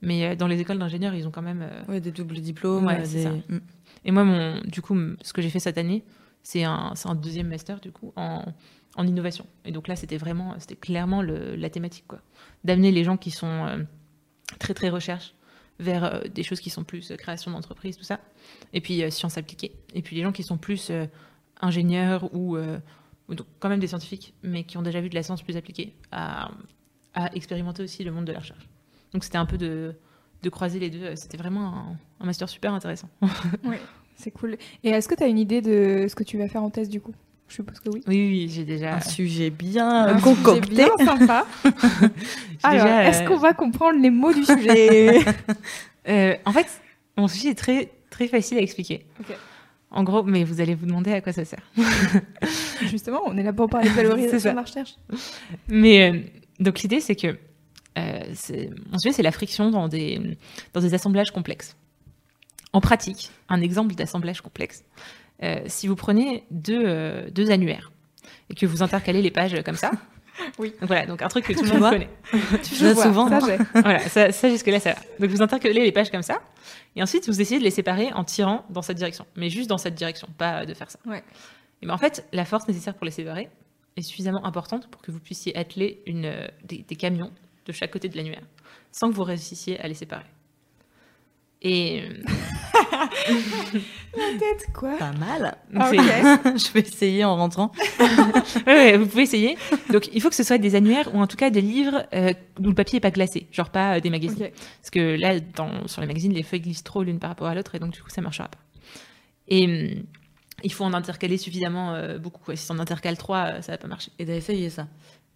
mais euh, dans les écoles d'ingénieurs, ils ont quand même euh, Ouais, des doubles diplômes. Ouais, euh, des... ça. Mm. et moi, mon, du coup, ce que j'ai fait cette année, c'est un, un deuxième master, du coup, en, en innovation. Et donc là, c'était vraiment, c'était clairement le- la thématique, quoi. D'amener les gens qui sont euh, très, très recherche vers euh, des choses qui sont plus euh, création d'entreprise, tout ça. Et puis, sciences appliquées. Et puis, les gens qui sont plus ingénieurs ou, ou donc, quand même des scientifiques, mais qui ont déjà vu de la science plus appliquée, à, à expérimenter aussi le monde de la recherche. Donc, c'était un peu de, de croiser les deux. C'était vraiment un, un master super intéressant. Oui, c'est cool. Et est-ce que tu as une idée de ce que tu vas faire en thèse du coup? Je suppose que oui. Oui, oui, j'ai déjà. Un sujet bien Un euh, sujet concocté. bien sympa. Alors, déjà, est-ce euh, qu'on va comprendre les mots du sujet euh, en fait, mon sujet est très, très facile à expliquer. En gros, mais vous allez vous demander à quoi ça sert. Justement, on est là pour parler de valorisation de la recherche. Mais euh, donc l'idée, c'est que euh, mon sujet, c'est la friction dans des, dans des assemblages complexes. En pratique, un exemple d'assemblage complexe. euh, si vous prenez deux, euh, deux annuaires et que vous intercalez les pages comme ça. Oui. Donc voilà, donc un truc que tout le monde connaît. Tu ça vois, souvent. ça, voilà, ça, ça jusque-là, ça va. Donc vous intercalez les pages comme ça, et ensuite vous essayez de les séparer en tirant dans cette direction, mais juste dans cette direction, pas euh, de faire ça. Ouais. Et ben en fait, la force nécessaire pour les séparer est suffisamment importante pour que vous puissiez atteler une, des, des camions de chaque côté de l'annuaire, sans que vous réussissiez à les séparer. Et euh, Tête, quoi Pas mal. Ah. Je vais essayer en rentrant. Ouais, vous pouvez essayer. Donc, il faut que ce soit des annuaires ou en tout cas des livres euh, où le papier n'est pas glacé, genre pas euh, des magazines. Parce que là, dans, sur les magazines, les feuilles glissent trop l'une par rapport à l'autre et donc du coup, ça marchera pas. Et hum, il faut en intercaler suffisamment euh, beaucoup. Quoi. Si on intercale trois, euh, ça va pas marcher. Et d'essayer ça?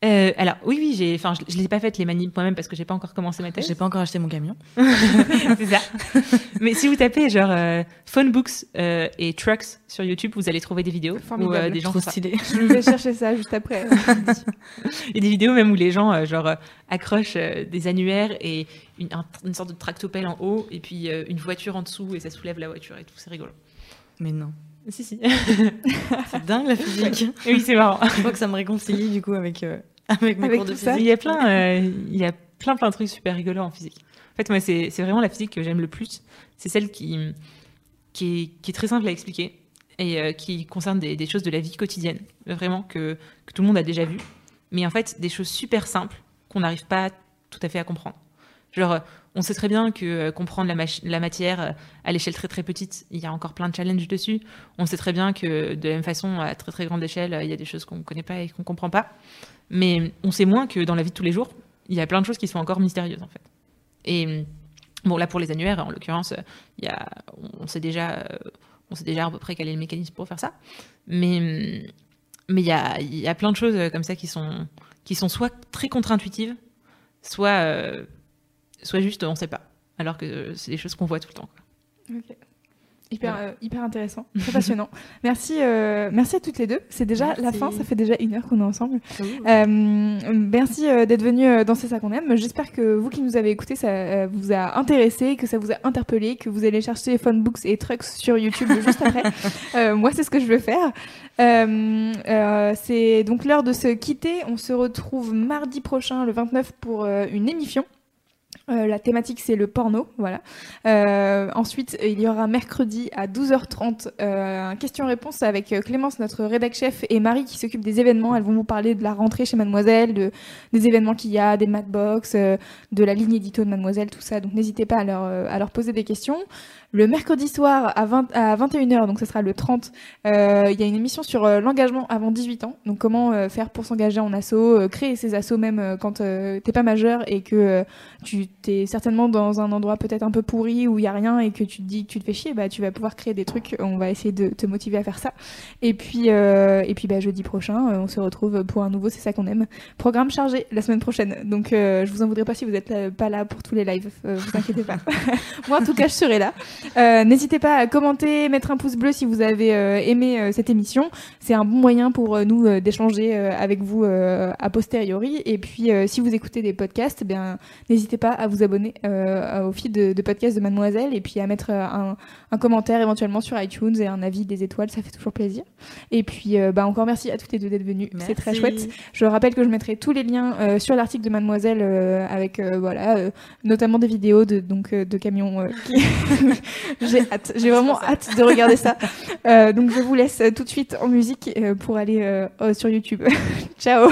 Euh, alors, oui, oui, j'ai, enfin, je, je les ai pas faites les manips moi-même parce que j'ai pas encore commencé ma thèse. J'ai pas encore acheté mon camion. c'est ça. Mais si vous tapez genre euh, phone books euh, et trucks sur YouTube, vous allez trouver des vidéos où Formidable. euh, des gens Trop font ça. stylé. Je vais chercher ça juste après. Il y a des vidéos même où les gens euh, genre euh, accrochent euh, des annuaires et une, un- une sorte de tractopelle en haut et puis euh, une voiture en dessous et ça soulève la voiture et tout. C'est rigolo. Mais non. Si si. C'est dingue la physique. oui, c'est marrant. Je crois que ça me réconcilie du coup avec, euh, avec mes Avec cours de tout ça. Il y a plein, euh, il y a plein plein de trucs super rigolos en physique. En fait, moi, c'est c'est vraiment la physique que j'aime le plus. C'est celle qui qui est, qui est très simple à expliquer et euh, qui concerne des, des choses de la vie quotidienne, vraiment que que tout le monde a déjà vu, mais en fait des choses super simples qu'on n'arrive pas tout à fait à comprendre. Genre, on sait très bien que euh, comprendre la, matière euh, à l'échelle très très petite, il y a encore plein de challenges dessus. On sait très bien que de la même façon, à très très grande échelle, euh, il y a des choses qu'on ne connaît pas et qu'on ne comprend pas. Mais on sait moins que dans la vie de tous les jours, il y a plein de choses qui sont encore mystérieuses en fait. Et bon, là pour les annuaires, en l'occurrence, on sait déjà, on sait déjà à peu près quel est le mécanisme pour faire ça. Mais mais il y a, y a plein de choses comme ça qui sont soit très contre-intuitives, soit soit juste on sait pas. Alors que c'est des choses qu'on voit tout le temps. quoi. Ok. Hyper, euh, hyper intéressant, très passionnant. merci, euh, merci à toutes les deux. C'est déjà la fin, ça fait déjà une heure qu'on est ensemble. Euh, merci d'être venu euh, dans C'est ça qu'on aime. J'espère que vous qui nous avez écoutés, ça vous a intéressé, que ça vous a interpellé, que vous allez chercher Phone Books et Trucks sur YouTube juste après. Moi, c'est ce que je veux faire. C'est donc l'heure de se quitter. On se retrouve mardi prochain, le 29, pour une émission. Euh, la thématique c'est le porno, voilà. Euh, ensuite, il y aura mercredi à 12h30 euh, un question-réponse avec euh, Clémence, notre rédac chef, et Marie qui s'occupe des événements. Elles vont vous parler de la rentrée chez Mademoiselle, de, des événements qu'il y a, des Madbox, euh, de la ligne édito de Mademoiselle, tout ça. Donc n'hésitez pas à euh, à leur poser des questions. Le mercredi soir à, 20, à 21h, donc ce sera le 30, euh, il y a une émission sur euh, l'engagement avant 18 ans. Donc comment euh, faire pour s'engager en asso, créer ses assos même quand t'es pas majeur et que tu es certainement dans un endroit peut-être un peu pourri où il y a rien et que tu te dis que tu te fais chier, bah tu vas pouvoir créer des trucs. On va essayer de te motiver à faire ça. Et puis et puis bah jeudi prochain, on se retrouve pour un nouveau. C'est ça qu'on aime. Programme chargé la semaine prochaine. Donc je vous en voudrais pas si vous êtes pas là pour tous les lives. vous inquiétez pas. Moi en tout cas je serai là. N'hésitez pas à commenter, mettre un pouce bleu si vous avez aimé cette émission. C'est un bon moyen pour nous d'échanger avec vous a posteriori. Et puis si vous écoutez des podcasts, eh bien n'hésitez pas à vous abonner au fil de, podcasts de Mademoiselle et puis à mettre un, commentaire éventuellement sur iTunes et un avis des étoiles, ça fait toujours plaisir. Et puis bah, encore merci à toutes les deux d'être venues, c'est très chouette. Je rappelle que je mettrai tous les liens sur l'article de Mademoiselle avec voilà notamment des vidéos de donc de camions. j'ai hâte, j'ai vraiment hâte de regarder ça. donc je vous laisse tout de suite en musique pour aller sur YouTube. Ciao